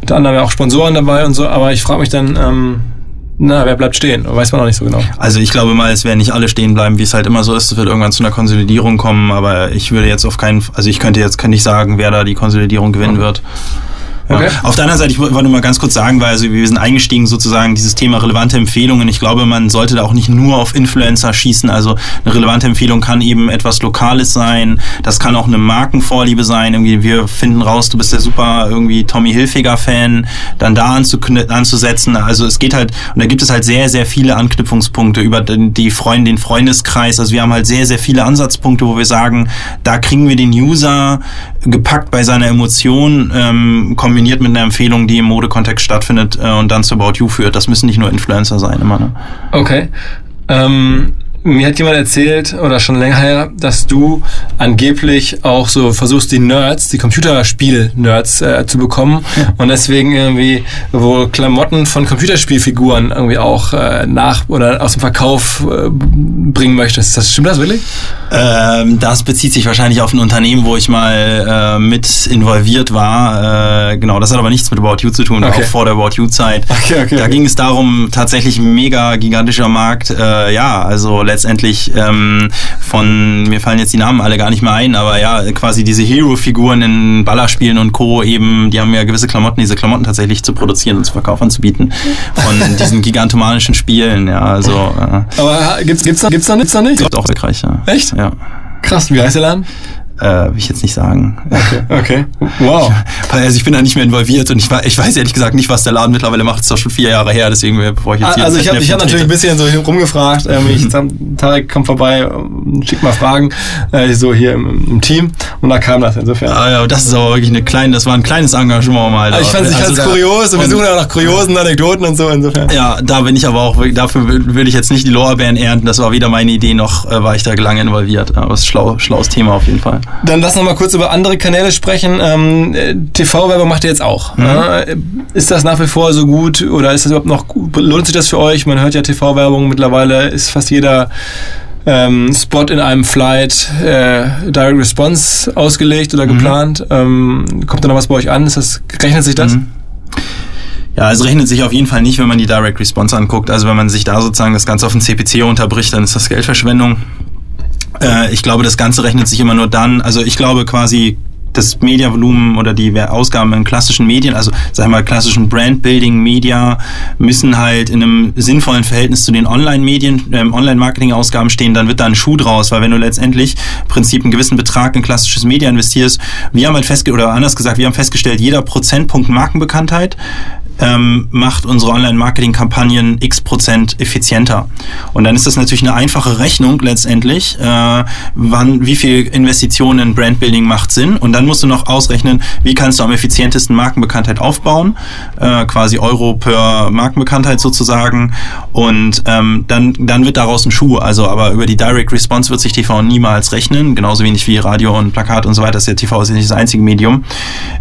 unter anderem ja auch Sponsoren dabei und so. Aber ich frage mich dann, ähm, na, wer bleibt stehen? Weiß man noch nicht so genau. Also ich glaube mal, es werden nicht alle stehen bleiben, wie es halt immer so ist. Es wird irgendwann zu einer Konsolidierung kommen, aber ich würde jetzt auf keinen, also ich könnte jetzt kann nicht sagen, wer da die Konsolidierung gewinnen okay. wird. Okay. Auf der anderen Seite, ich wollte nur mal ganz kurz sagen, weil also wir sind eingestiegen sozusagen dieses Thema relevante Empfehlungen. Ich glaube, man sollte da auch nicht nur auf Influencer schießen. Also eine relevante Empfehlung kann eben etwas Lokales sein. Das kann auch eine Markenvorliebe sein. Irgendwie wir finden raus, du bist der super irgendwie Tommy Hilfiger Fan, dann da anzusetzen. Also es geht halt und da gibt es halt sehr sehr viele Anknüpfungspunkte über die Freunde, den Freundeskreis. Also wir haben halt sehr sehr viele Ansatzpunkte, wo wir sagen, da kriegen wir den User gepackt bei seiner Emotion. Ähm, kombiniert mit einer Empfehlung, die im Modekontext stattfindet äh, und dann zu About You führt. Das müssen nicht nur Influencer sein immer. Ne? Okay. Ähm, mir hat jemand erzählt, oder schon länger her, dass du angeblich auch so versuchst, die Nerds, die Computerspiel-Nerds äh, zu bekommen und deswegen irgendwie wo Klamotten von Computerspielfiguren irgendwie auch äh, nach oder aus dem Verkauf äh, bringen möchtest. Das, stimmt das wirklich? Ähm, das bezieht sich wahrscheinlich auf ein Unternehmen, wo ich mal äh, mit involviert war. Äh, genau, das hat aber nichts mit About You zu tun, okay. auch vor der About You-Zeit. Okay, okay, da ging es darum, tatsächlich mega gigantischer Markt. Äh, ja, also letztendlich ähm, von, mir fallen jetzt die Namen alle gar nicht mehr ein, aber ja, quasi diese Hero-Figuren in Ballerspielen und Co. eben, die haben ja gewisse Klamotten, diese Klamotten tatsächlich zu produzieren und zu verkaufen anzubieten. Von diesen gigantomanischen Spielen, ja, also. Äh, aber gibt's, gibt's da, gibt's da, gibt's da nicht? Gibt auch erfolgreich, ja. Echt? Ja. Krass, wie heißt der Laden? Äh, will ich jetzt nicht sagen. Okay, okay. Wow. also ich bin da nicht mehr involviert und ich, ich weiß ehrlich gesagt nicht, was der Laden mittlerweile macht. Das ist doch schon vier Jahre her, deswegen bevor ich jetzt hier Also ich habe hab natürlich ein bisschen so rumgefragt. Ähm, ich, Tarek kommt vorbei, schickt mal Fragen, äh, so hier im, im, Team und da kam das insofern. Ah ja, das ist aber wirklich eine kleine, das war ein kleines Engagement mal. Also ich fand es also kurios und wir suchen auch nach kuriosen Anekdoten und so insofern. Ja, da bin ich aber auch, dafür würde ich jetzt nicht die Lorbeeren ernten. Das war weder meine Idee, noch äh, war ich da lange involviert. Aber es ist ein schlau, schlaues Thema auf jeden Fall. Dann lass noch mal kurz über andere Kanäle sprechen. Ähm, TV-Werbung macht ihr jetzt auch. Mhm. Äh, ist das nach wie vor so gut oder ist das überhaupt noch gut? Lohnt sich das für euch? Man hört ja TV-Werbung mittlerweile, ist fast jeder ähm, Spot in einem Flight äh, Direct Response ausgelegt oder geplant. Ähm, kommt da noch was bei euch an? Ist das, rechnet sich das? Ja, es rechnet sich auf jeden Fall nicht, wenn man die Direct Response anguckt. Also wenn man sich da sozusagen das Ganze auf den CPC unterbricht, dann ist das Geldverschwendung. Äh, ich glaube, das Ganze rechnet sich immer nur dann. Also ich glaube quasi das Mediavolumen oder die Ausgaben in klassischen Medien, also sagen wir mal klassischen Brandbuilding Media, müssen halt in einem sinnvollen Verhältnis zu den Online-Medien, ähm, Online-Marketing-Ausgaben stehen, dann wird da ein Schuh draus, weil wenn du letztendlich im Prinzip einen gewissen Betrag in klassisches Media investierst, wir haben halt festgestellt, oder anders gesagt, wir haben festgestellt, jeder Prozentpunkt Markenbekanntheit ähm, macht unsere Online-Marketing-Kampagnen x Prozent effizienter. Und dann ist das natürlich eine einfache Rechnung letztendlich, äh, wann, wie viel Investitionen in Brandbuilding macht Sinn. Und dann musst du noch ausrechnen, wie kannst du am effizientesten Markenbekanntheit aufbauen, äh, quasi Euro per Markenbekanntheit sozusagen. Und ähm, dann, dann wird daraus ein Schuh. Also, aber über die Direct Response wird sich TV niemals rechnen, genauso wenig wie Radio und Plakat und so weiter. Das ist ja TV ist nicht das einzige Medium.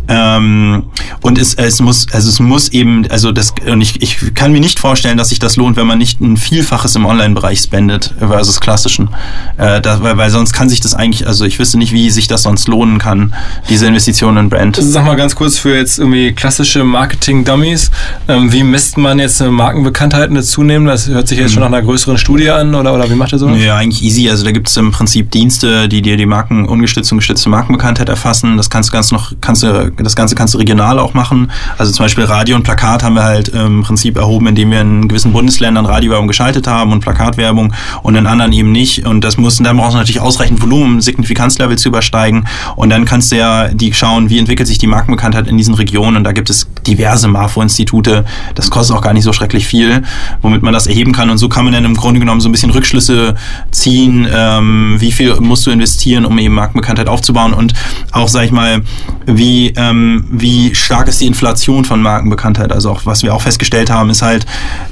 Ähm, und es, es muss, also es muss eben eben, also das, und ich, ich kann mir nicht vorstellen, dass sich das lohnt, wenn man nicht ein Vielfaches im Online-Bereich spendet versus klassischen. Äh, da, weil, weil sonst kann sich das eigentlich, also ich wüsste nicht, wie sich das sonst lohnen kann, diese Investitionen in Brand. Sag mal ganz kurz für jetzt irgendwie klassische Marketing-Dummies, ähm, wie misst man jetzt eine Markenbekanntheit eine zunehmende? Das hört sich jetzt schon nach einer größeren Studie an oder, oder wie macht ihr so? Ja, eigentlich easy. Also da gibt es im Prinzip Dienste, die dir die Marken ungestützte und gestützte Markenbekanntheit erfassen. Das kannst du ganz noch, kannst du, das Ganze kannst du regional auch machen. Also zum Beispiel Radio und Plakat Plakat haben wir halt ähm, im Prinzip erhoben, indem wir in gewissen Bundesländern Radiowerbung geschaltet haben und Plakatwerbung und in anderen eben nicht. Und das muss, dann brauchst du natürlich ausreichend Volumen, um Signifikanzlevel zu übersteigen. Und dann kannst du ja die schauen, wie entwickelt sich die Markenbekanntheit in diesen Regionen. Und da gibt es diverse MAFO-Institute. Das kostet auch gar nicht so schrecklich viel, womit man das erheben kann. Und so kann man dann im Grunde genommen so ein bisschen Rückschlüsse ziehen, ähm, wie viel musst du investieren, um eben Markenbekanntheit aufzubauen. Und auch, sag ich mal, wie, ähm, wie stark ist die Inflation von Markenbekanntheit. Markenbekanntheit. Also auch, was wir auch festgestellt haben, ist halt,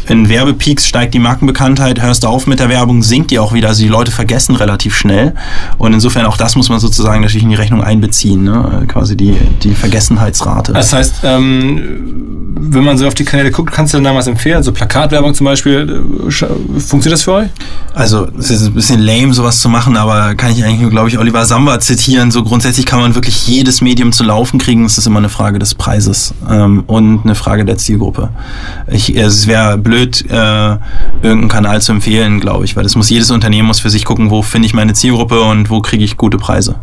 in Werbepeaks steigt die Markenbekanntheit, hörst du auf mit der Werbung, sinkt die auch wieder. Also die Leute vergessen relativ schnell. Und insofern auch das muss man sozusagen natürlich in die Rechnung einbeziehen, ne? quasi die, die Vergessenheitsrate. Das heißt, ähm, wenn man so auf die Kanäle guckt, kannst du dann was empfehlen? Also Plakatwerbung zum Beispiel, äh, funktioniert das für euch? Also es ist ein bisschen lame, sowas zu machen, aber kann ich eigentlich nur, glaube ich, Oliver Samba zitieren. So grundsätzlich kann man wirklich jedes Medium zu laufen kriegen. Es ist immer eine Frage des Preises ähm, und eine Frage der Zielgruppe. Ich, es wäre blöd, äh, irgendeinen Kanal zu empfehlen, glaube ich, weil das muss jedes Unternehmen muss für sich gucken, wo finde ich meine Zielgruppe und wo kriege ich gute Preise.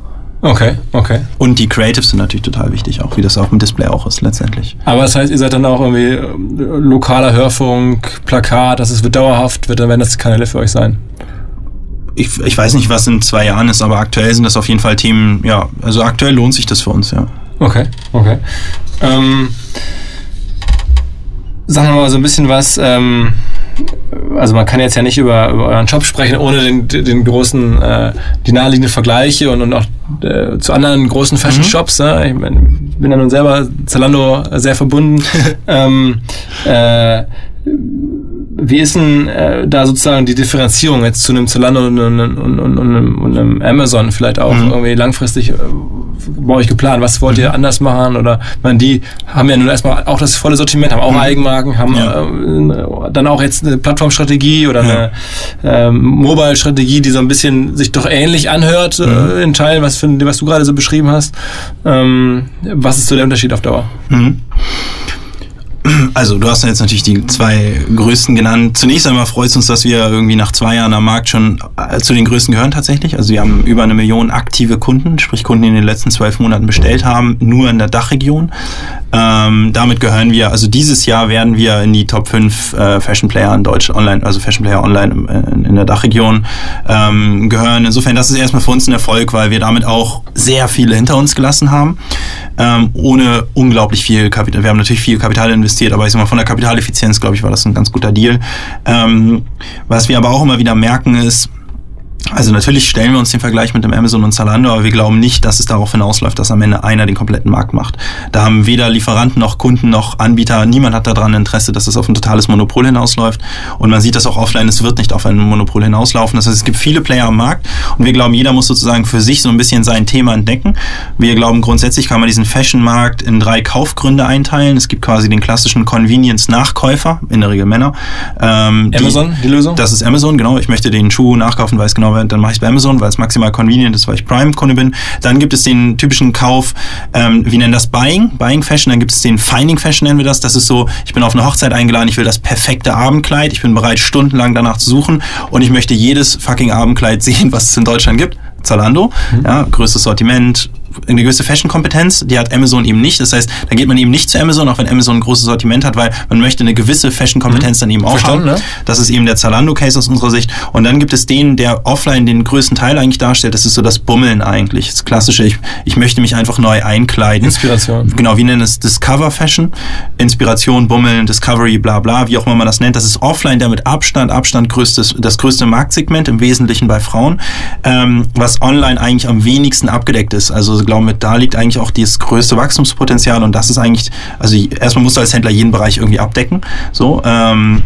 Okay, okay. Und die Creatives sind natürlich total wichtig, auch wie das auf dem Display auch ist letztendlich. Aber das heißt, ihr seid dann auch irgendwie äh, lokaler Hörfunk, Plakat, das ist, wird dauerhaft, wird dann werden das Kanäle für euch sein? Ich, ich weiß nicht, was in zwei Jahren ist, aber aktuell sind das auf jeden Fall Themen, ja, also aktuell lohnt sich das für uns, ja. Okay, okay. Ähm, sagen wir mal so ein bisschen was, ähm, also man kann jetzt ja nicht über, über euren Job sprechen, ohne den, den großen, äh, die naheliegenden Vergleiche und, und auch äh, zu anderen großen Fashion-Shops. Mhm. Ne? Ich mein, bin ja nun selber Zalando sehr verbunden. ähm, äh, wie ist denn äh, da sozusagen die Differenzierung jetzt zu einem Zalando und, und, und, und, und einem Amazon vielleicht auch mhm. irgendwie langfristig äh, bei euch geplant? Was wollt ihr mhm. anders machen? Oder man die haben ja nun erstmal auch das volle Sortiment, haben auch mhm. Eigenmarken, haben ja. äh, dann auch jetzt eine Plattformstrategie oder ja. eine ähm, Mobile-Strategie, die so ein bisschen sich doch ähnlich anhört äh, mhm. äh, in Teilen, was, für, was du gerade so beschrieben hast. Ähm, was ist so der Unterschied auf Dauer? Also, du hast ja jetzt natürlich die zwei größten genannt. Zunächst einmal freut es uns, dass wir irgendwie nach zwei Jahren am Markt schon äh, zu den größten gehören tatsächlich. Also wir haben über eine Million aktive Kunden, sprich Kunden, die in den letzten zwölf Monaten bestellt haben, nur in der Dachregion. Ähm, damit gehören wir, also dieses Jahr werden wir in die Top 5 äh, Fashion Player in Deutsch online, also Fashion Player online in, in der Dachregion ähm, gehören. Insofern, das ist erstmal für uns ein Erfolg, weil wir damit auch sehr viele hinter uns gelassen haben, ähm, ohne unglaublich viel Kapital. Wir haben natürlich viel Kapital investiert, aber ich sag mal, von der Kapitaleffizienz, glaube ich, war das ein ganz guter Deal. Ähm, was wir aber auch immer wieder merken ist, also natürlich stellen wir uns den Vergleich mit dem Amazon und Zalando, aber wir glauben nicht, dass es darauf hinausläuft, dass am Ende einer den kompletten Markt macht. Da haben weder Lieferanten noch Kunden noch Anbieter, niemand hat daran Interesse, dass es auf ein totales Monopol hinausläuft. Und man sieht das auch offline, es wird nicht auf ein Monopol hinauslaufen. Das heißt, es gibt viele Player am Markt und wir glauben, jeder muss sozusagen für sich so ein bisschen sein Thema entdecken. Wir glauben, grundsätzlich kann man diesen Fashion-Markt in drei Kaufgründe einteilen. Es gibt quasi den klassischen Convenience-Nachkäufer, in der Regel Männer. Ähm, Amazon, die, die Lösung? Das ist Amazon, genau. Ich möchte den Schuh nachkaufen, weil es genau genau, dann mache ich es bei Amazon, weil es maximal convenient ist, weil ich Prime-Kunde bin. Dann gibt es den typischen Kauf, ähm, wir nennen das Buying, Buying Fashion. Dann gibt es den Finding Fashion, nennen wir das. Das ist so, ich bin auf eine Hochzeit eingeladen, ich will das perfekte Abendkleid, ich bin bereit, stundenlang danach zu suchen und ich möchte jedes fucking Abendkleid sehen, was es in Deutschland gibt. Zalando, mhm. ja, größtes Sortiment, eine gewisse Fashion-Kompetenz, die hat Amazon eben nicht. Das heißt, da geht man eben nicht zu Amazon, auch wenn Amazon ein großes Sortiment hat, weil man möchte eine gewisse Fashion-Kompetenz mhm. dann eben auch Verstanden, haben. Ne? Das ist eben der Zalando-Case aus unserer Sicht. Und dann gibt es den, der offline den größten Teil eigentlich darstellt. Das ist so das Bummeln eigentlich. Das klassische, ich, ich möchte mich einfach neu einkleiden. Inspiration. Genau, wir nennen es Discover Fashion. Inspiration, Bummeln, Discovery, bla bla, wie auch immer man das nennt. Das ist offline der mit Abstand, Abstand größtes, das größte Marktsegment, im Wesentlichen bei Frauen, ähm, was online eigentlich am wenigsten abgedeckt ist. Also ich glaube, da liegt eigentlich auch das größte Wachstumspotenzial und das ist eigentlich, also erstmal musst du als Händler jeden Bereich irgendwie abdecken. So, ähm,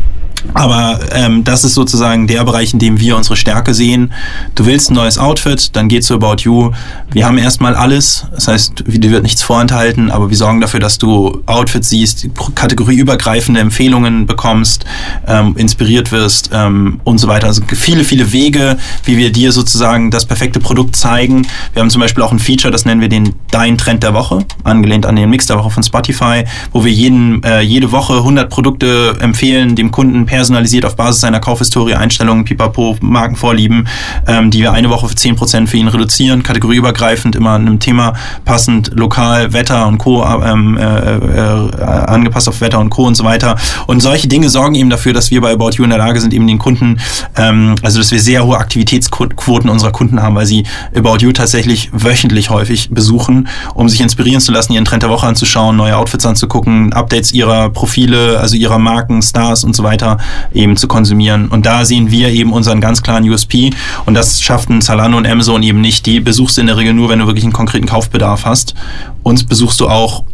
aber ähm, das ist sozusagen der Bereich, in dem wir unsere Stärke sehen. Du willst ein neues Outfit, dann geh zu About You. Wir haben erstmal alles. Das heißt, dir wird nichts vorenthalten, aber wir sorgen dafür, dass du Outfits siehst, kategorieübergreifende Empfehlungen bekommst, ähm, inspiriert wirst ähm, und so weiter. Also viele, viele Wege, wie wir dir sozusagen das perfekte Produkt zeigen. Wir haben zum Beispiel auch ein Feature, das nennen wir den Dein Trend der Woche, angelehnt an den Mix der Woche von Spotify, wo wir jeden, äh, jede Woche 100 Produkte empfehlen, dem Kunden personalisiert auf Basis seiner Kaufhistorie, Einstellungen, Pipapo, Markenvorlieben, ähm, die wir eine Woche für 10% für ihn reduzieren, kategorieübergreifend, immer einem Thema passend, lokal, Wetter und Co., ähm, äh, äh, angepasst auf Wetter und Co. und so weiter. Und solche Dinge sorgen eben dafür, dass wir bei About You in der Lage sind, eben den Kunden, ähm, also dass wir sehr hohe Aktivitätsquoten unserer Kunden haben, weil sie About You tatsächlich wöchentlich häufig besuchen, um sich inspirieren zu lassen, ihren Trend der Woche anzuschauen, neue Outfits anzugucken, Updates ihrer Profile, also ihrer Marken, Stars und so weiter eben zu konsumieren. Und da sehen wir eben unseren ganz klaren USP und das schafften Zalando und Amazon eben nicht. Die besuchst du in der Regel nur, wenn du wirklich einen konkreten Kaufbedarf hast. Uns besuchst du auch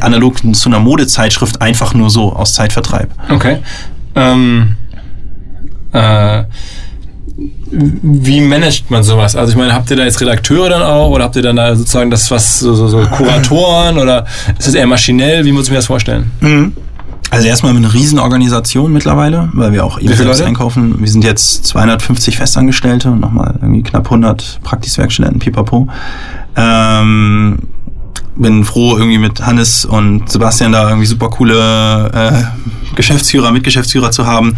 analog zu einer Modezeitschrift einfach nur so aus Zeitvertreib. Okay. Ähm, äh, wie managt man sowas? Also ich meine, habt ihr da jetzt Redakteure dann auch oder habt ihr dann da sozusagen das was so, so, so Kuratoren oder ist das eher maschinell? Wie muss ich mir das vorstellen? Mhm. Also erstmal eine Riesenorganisation mittlerweile, weil wir auch eben einkaufen. Wir sind jetzt 250 Festangestellte und nochmal irgendwie knapp 100 Praxiswerkstudenten, pipapo. Ähm, bin froh, irgendwie mit Hannes und Sebastian da irgendwie super coole äh, Geschäftsführer, Mitgeschäftsführer zu haben.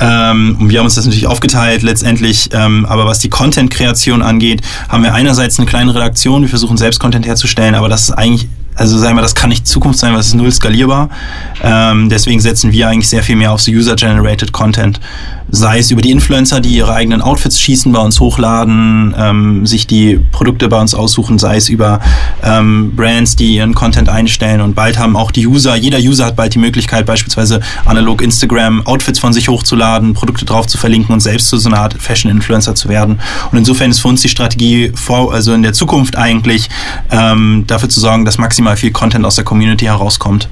Ähm, und wir haben uns das natürlich aufgeteilt letztendlich. Ähm, aber was die Content-Kreation angeht, haben wir einerseits eine kleine Redaktion. Wir versuchen selbst Content herzustellen, aber das ist eigentlich also sagen wir, das kann nicht Zukunft sein, weil es ist null skalierbar. Ähm, deswegen setzen wir eigentlich sehr viel mehr auf so User-Generated Content sei es über die Influencer, die ihre eigenen Outfits schießen, bei uns hochladen, ähm, sich die Produkte bei uns aussuchen, sei es über ähm, Brands, die ihren Content einstellen und bald haben auch die User, jeder User hat bald die Möglichkeit, beispielsweise analog Instagram Outfits von sich hochzuladen, Produkte drauf zu verlinken und selbst zu so einer Art Fashion-Influencer zu werden. Und insofern ist für uns die Strategie vor, also in der Zukunft eigentlich ähm, dafür zu sorgen, dass maximal viel Content aus der Community herauskommt.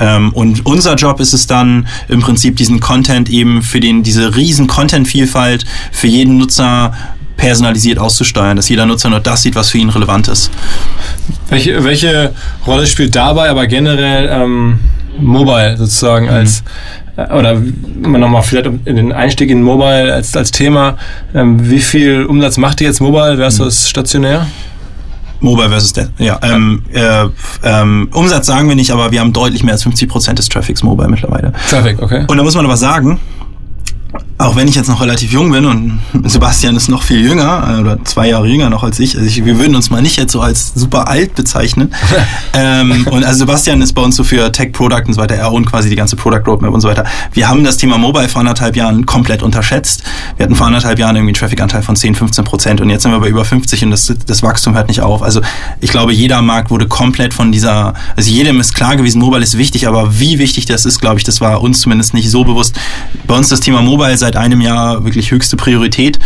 Ähm, und unser Job ist es dann im Prinzip diesen Content eben für den, diese riesen Content-Vielfalt für jeden Nutzer personalisiert auszusteuern, dass jeder Nutzer nur das sieht, was für ihn relevant ist. Welche, welche Rolle spielt dabei aber generell ähm, Mobile sozusagen mhm. als äh, oder nochmal vielleicht in den Einstieg in Mobile als, als Thema. Ähm, wie viel Umsatz macht ihr jetzt Mobile versus mhm. stationär? Mobile versus Dead. Ja, ähm, äh, ähm, Umsatz sagen wir nicht, aber wir haben deutlich mehr als 50 Prozent des Traffics Mobile mittlerweile. Traffic, okay. Und da muss man aber sagen, auch wenn ich jetzt noch relativ jung bin und Sebastian ist noch viel jünger äh, oder zwei Jahre jünger noch als ich, also ich, wir würden uns mal nicht jetzt so als super alt bezeichnen. ähm, und also Sebastian ist bei uns so für Tech Product und so weiter, er und quasi die ganze Product Roadmap und so weiter. Wir haben das Thema Mobile vor anderthalb Jahren komplett unterschätzt. Wir hatten vor anderthalb Jahren irgendwie einen Traffic-Anteil von 10, 15 Prozent und jetzt sind wir bei über 50 und das, das Wachstum hört nicht auf. Also ich glaube, jeder Markt wurde komplett von dieser, also jedem ist klar gewesen, Mobile ist wichtig, aber wie wichtig das ist, glaube ich, das war uns zumindest nicht so bewusst. Bei uns das Thema Mobile seit einem Jahr wirklich höchste Priorität.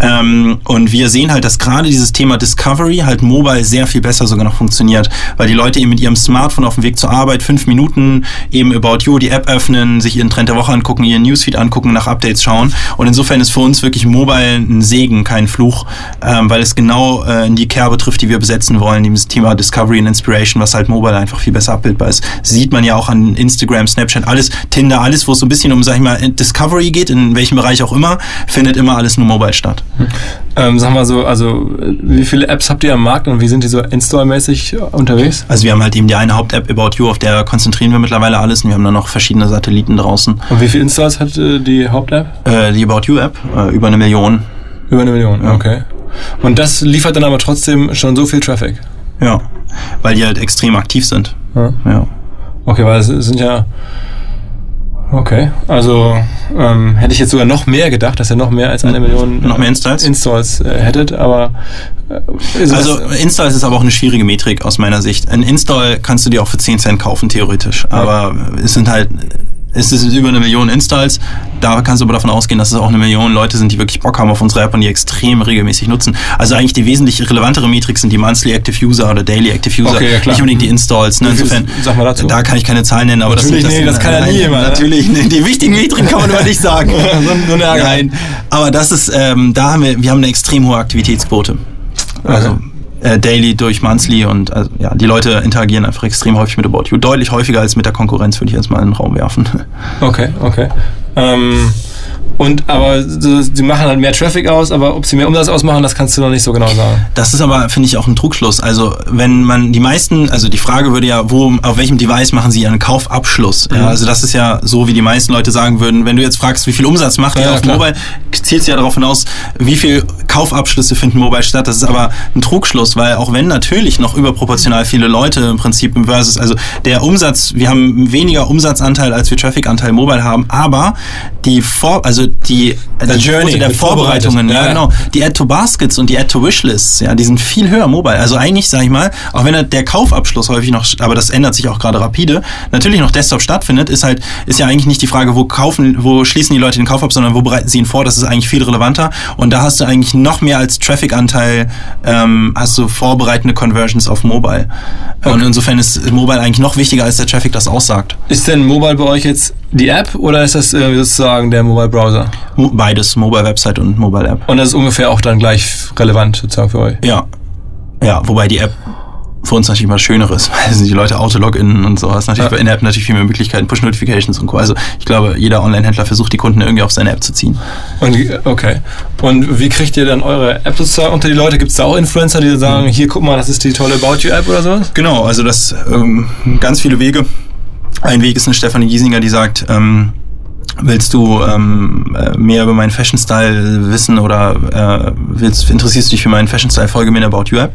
Ähm, und wir sehen halt, dass gerade dieses Thema Discovery halt mobile sehr viel besser sogar noch funktioniert, weil die Leute eben mit ihrem Smartphone auf dem Weg zur Arbeit fünf Minuten eben About You die App öffnen, sich ihren Trend der Woche angucken, ihren Newsfeed angucken, nach Updates schauen. Und insofern ist für uns wirklich mobile ein Segen, kein Fluch, ähm, weil es genau äh, in die Kerbe trifft, die wir besetzen wollen, dieses Thema Discovery und Inspiration, was halt mobile einfach viel besser abbildbar ist. Sieht man ja auch an Instagram, Snapchat, alles, Tinder, alles, wo es so ein bisschen um, sag ich mal, Discovery geht, in welchem welchem Bereich auch immer, findet immer alles nur mobile statt. Ähm, sagen wir so, also wie viele Apps habt ihr am Markt und wie sind die so install-mäßig unterwegs? Also wir haben halt eben die eine Haupt-App About You, auf der konzentrieren wir mittlerweile alles und wir haben dann noch verschiedene Satelliten draußen. Und wie viele Installs hat äh, die Haupt-App? Äh, die About You-App, äh, über eine Million. Über eine Million, okay. Und das liefert dann aber trotzdem schon so viel Traffic. Ja, weil die halt extrem aktiv sind. Ja. Ja. Okay, weil es sind ja. Okay, also ähm, hätte ich jetzt sogar noch mehr gedacht, dass ihr noch mehr als eine Million Noch mehr Installs? Installs äh, hättet, aber äh, Also das- Install ist aber auch eine schwierige Metrik aus meiner Sicht. Ein Install kannst du dir auch für 10 Cent kaufen, theoretisch. Aber es sind halt, es ist über eine Million Installs. Da kannst du aber davon ausgehen, dass es auch eine Million Leute sind, die wirklich Bock haben auf unsere App und die extrem regelmäßig nutzen. Also eigentlich die wesentlich relevantere Metrik sind die Monthly Active User oder Daily Active User. Okay, ja, klar. Nicht unbedingt die Installs. Ne? Insofern, sag mal dazu. da kann ich keine Zahlen nennen, aber Natürlich, das, nee, das kann ja nie jemand, ne? Natürlich, nee, die wichtigen Metriken kann man immer nicht sagen. so, so. Nein, aber das ist, ähm, da haben wir, wir haben eine extrem hohe Aktivitätsquote. Also äh, daily durch monthly und also, ja, die Leute interagieren einfach extrem häufig mit About You. Deutlich häufiger als mit der Konkurrenz, würde ich jetzt mal in den Raum werfen. Okay, okay. Ähm, und aber sie machen halt mehr Traffic aus, aber ob sie mehr Umsatz ausmachen, das kannst du noch nicht so genau sagen. Das ist aber, finde ich, auch ein Trugschluss. Also, wenn man die meisten, also die Frage würde ja, wo, auf welchem Device machen sie ihren Kaufabschluss? Mhm. Ja, also das ist ja so, wie die meisten Leute sagen würden, wenn du jetzt fragst, wie viel Umsatz macht ihr Ja, auf klar. Mobile, zielt es ja darauf hinaus, wie viel Kaufabschlüsse finden Mobile statt. Das ist aber ein Trugschluss, weil auch wenn natürlich noch überproportional viele Leute im Prinzip im Versus, also der Umsatz, wir haben weniger Umsatzanteil, als wir Traffic-Anteil Mobile haben, aber die Vor, also die, die Journey der. Vorbereitungen, ja, Ja, genau, die Add-to-Baskets und die Add-to-Wishlists, ja, die sind viel höher mobile. Also eigentlich, sag ich mal, auch wenn der Kaufabschluss häufig noch, aber das ändert sich auch gerade rapide, natürlich noch Desktop stattfindet, ist halt, ist ja eigentlich nicht die Frage, wo kaufen, wo schließen die Leute den Kauf ab, sondern wo bereiten sie ihn vor, das ist eigentlich viel relevanter. Und da hast du eigentlich noch mehr als Traffic-Anteil, ähm, hast du vorbereitende Conversions auf Mobile. Und insofern ist Mobile eigentlich noch wichtiger, als der Traffic das aussagt. Ist denn Mobile bei euch jetzt die App oder ist das äh, sozusagen der Mobile Browser? Beides, Mobile-Website und Mobile-App. Und das ist ungefähr auch dann gleich relevant sozusagen für euch. Ja. Ja, wobei die App für uns natürlich mal Schöneres, weil sind die Leute Auto-Login und so. Hast natürlich Ja. in der App natürlich viel mehr Möglichkeiten, Push-Notifications und Co. Also ich glaube, jeder Online-Händler versucht, die Kunden irgendwie auf seine App zu ziehen. Und okay. Und wie kriegt ihr dann eure App sozusagen unter die Leute? Gibt es da auch Influencer, die sagen, hier guck mal, das ist die tolle About You App oder sowas? Genau, also das ähm, ganz viele Wege. Ein Weg ist eine Stefanie Giesinger, die sagt, ähm, willst du ähm, äh, mehr über meinen Fashion Style wissen oder äh, willst, interessierst du dich für meinen Fashion Style, folge mir in About You App.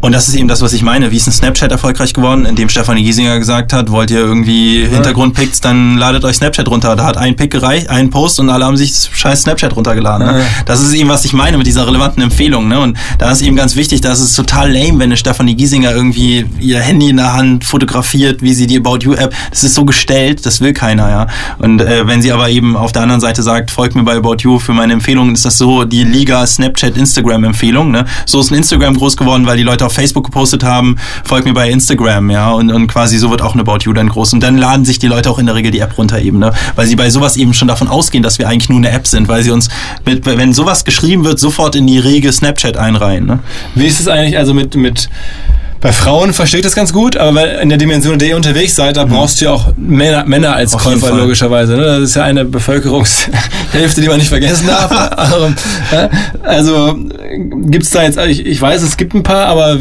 Und das ist eben das, was ich meine. Wie ist ein Snapchat erfolgreich geworden, in dem Stefanie Giesinger gesagt hat, wollt ihr irgendwie Hintergrundpicks, dann ladet euch Snapchat runter. Da hat ein Pick gereicht, ein Post und alle haben sich scheiß Snapchat runtergeladen. Ne? Ja. Das ist eben, was ich meine mit dieser relevanten Empfehlung. Ne? Und da ist eben ganz wichtig, dass es total lame, wenn eine Stefanie Giesinger irgendwie ihr Handy in der Hand fotografiert, wie sie die About You App, das ist so gestellt, das will keiner, ja. Und äh, wenn sie aber eben auf der anderen Seite sagt, folgt mir bei About You für meine Empfehlungen, ist das so die Liga Snapchat Instagram Empfehlung, ne? So ist ein Instagram groß geworden, weil die Leute auf Facebook gepostet haben, folgt mir bei Instagram, ja. Und, und quasi so wird auch eine About You dann groß. Und dann laden sich die Leute auch in der Regel die App runter eben, ne? Weil sie bei sowas eben schon davon ausgehen, dass wir eigentlich nur eine App sind, weil sie uns mit, wenn sowas geschrieben wird, sofort in die Rege Snapchat einreihen, ne? Wie ist es eigentlich also mit, mit bei Frauen verstehe ich das ganz gut, aber weil in der Dimension, in der ihr unterwegs seid, da brauchst du ja auch Männer, Männer als Mhm. Auf Käufer logischerweise. Ne? Das ist ja eine Bevölkerungshälfte, die man nicht vergessen darf. Ja, also gibt's da jetzt, ich, ich weiß, es gibt ein paar, aber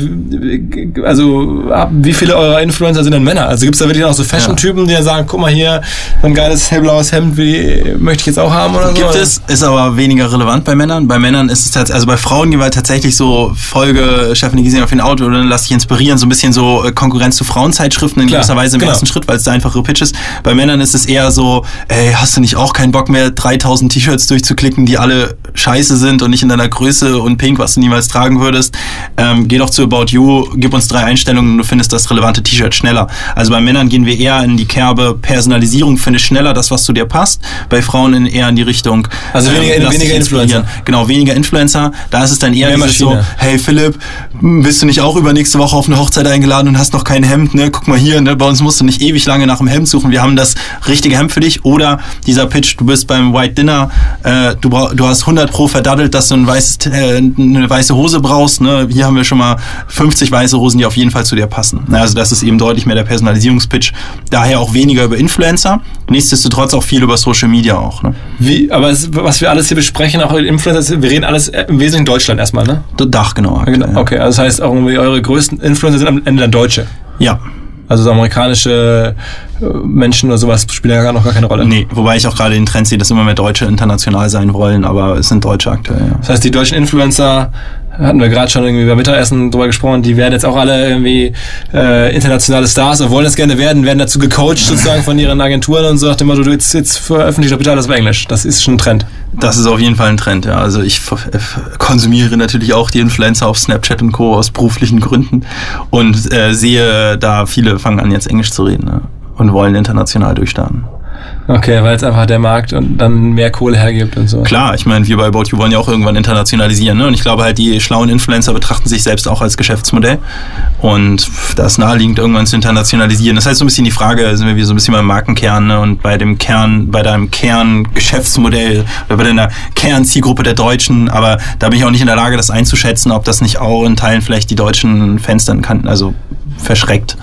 also wie viele eurer Influencer sind denn Männer? Also gibt's da wirklich auch so Fashion-Typen, die dann sagen, guck mal hier, so ein geiles hellblaues Hemd, wie möchte ich jetzt auch haben oder so? Gibt es, ist aber weniger relevant bei Männern. Bei Männern ist es tatsächlich, also bei Frauen gehen wir tatsächlich so Folge Stephanie Giesinger auf den Auto oder lass dich inspirieren, so ein bisschen so äh, Konkurrenz zu Frauenzeitschriften in Klar, gewisser Weise im genau. ersten Schritt, weil es da einfache Pitch ist. Bei Männern ist es eher so, ey, hast du nicht auch keinen Bock mehr, 3000 T-Shirts durchzuklicken, die alle scheiße sind und nicht in deiner Größe und pink, was du niemals tragen würdest. Ähm, geh doch zu About You, gib uns drei Einstellungen und du findest das relevante T-Shirt schneller. Also bei Männern gehen wir eher in die Kerbe Personalisierung, finde schneller das, was zu dir passt. Bei Frauen in, eher in die Richtung. Also weniger- lass weniger. Influencer. Genau, weniger Influencer. Da ist es dann eher so, hey Philipp, willst du nicht auch über nächste Woche auf eine Hochzeit eingeladen und hast noch kein Hemd, ne? Guck mal hier, ne? Bei uns musst du nicht ewig lange nach dem Hemd suchen. Wir haben das richtige Hemd für dich. Oder dieser Pitch, du bist beim White Dinner, äh, du, du hast 100 pro verdaddelt, dass du ein weißes, äh, eine weiße Hose brauchst, ne? Hier haben wir schon mal 50 weiße Hosen, die auf jeden Fall zu dir passen. Also das ist eben deutlich mehr der Personalisierungspitch. Daher auch weniger über Influencer, nichtsdestotrotz auch viel über Social Media auch. Ne? Wie, aber es, was wir alles hier besprechen, auch Influencer, wir reden alles im Wesentlichen Deutschland erstmal, ne? Dach, genau. Aktuell, genau. Okay, also das heißt auch irgendwie eure größten Influencer sind am Ende dann Deutsche. Ja. Also so amerikanische äh, Menschen oder sowas spielen ja gar noch gar keine Rolle. Nee, wobei ich auch gerade den Trend sehe, dass immer mehr Deutsche international sein wollen, aber es sind Deutsche aktuell. Ja. Das heißt, die deutschen Influencer hatten wir gerade schon irgendwie beim Mittagessen drüber gesprochen, die werden jetzt auch alle irgendwie äh, internationale Stars und wollen das gerne werden, werden dazu gecoacht sozusagen von ihren Agenturen und so nach dem Motto, du jetzt, jetzt veröffentlicht doch bitte alles auf Englisch. Das ist schon ein Trend. Das ist auf jeden Fall ein Trend, ja. Also ich konsumiere natürlich auch die Influencer auf Snapchat und Co. aus beruflichen Gründen und äh, sehe da viele fangen an jetzt Englisch zu reden ne? und wollen international durchstarten. Okay, weil es einfach der Markt und dann mehr Kohle hergibt und so. Klar, ich meine, wir bei About You wollen ja auch irgendwann internationalisieren. Ne? Und ich glaube halt, die schlauen Influencer betrachten sich selbst auch als Geschäftsmodell. Und das ist naheliegend, irgendwann zu internationalisieren. Das heißt so ein bisschen die Frage, sind wir wieder so ein bisschen beim Markenkern ne? und bei dem Kern, bei deinem Kerngeschäftsmodell oder bei deiner Kernzielgruppe der Deutschen. Aber da bin ich auch nicht in der Lage, das einzuschätzen, ob das nicht auch in Teilen vielleicht die deutschen Fans dann kannten. Also verschreckt.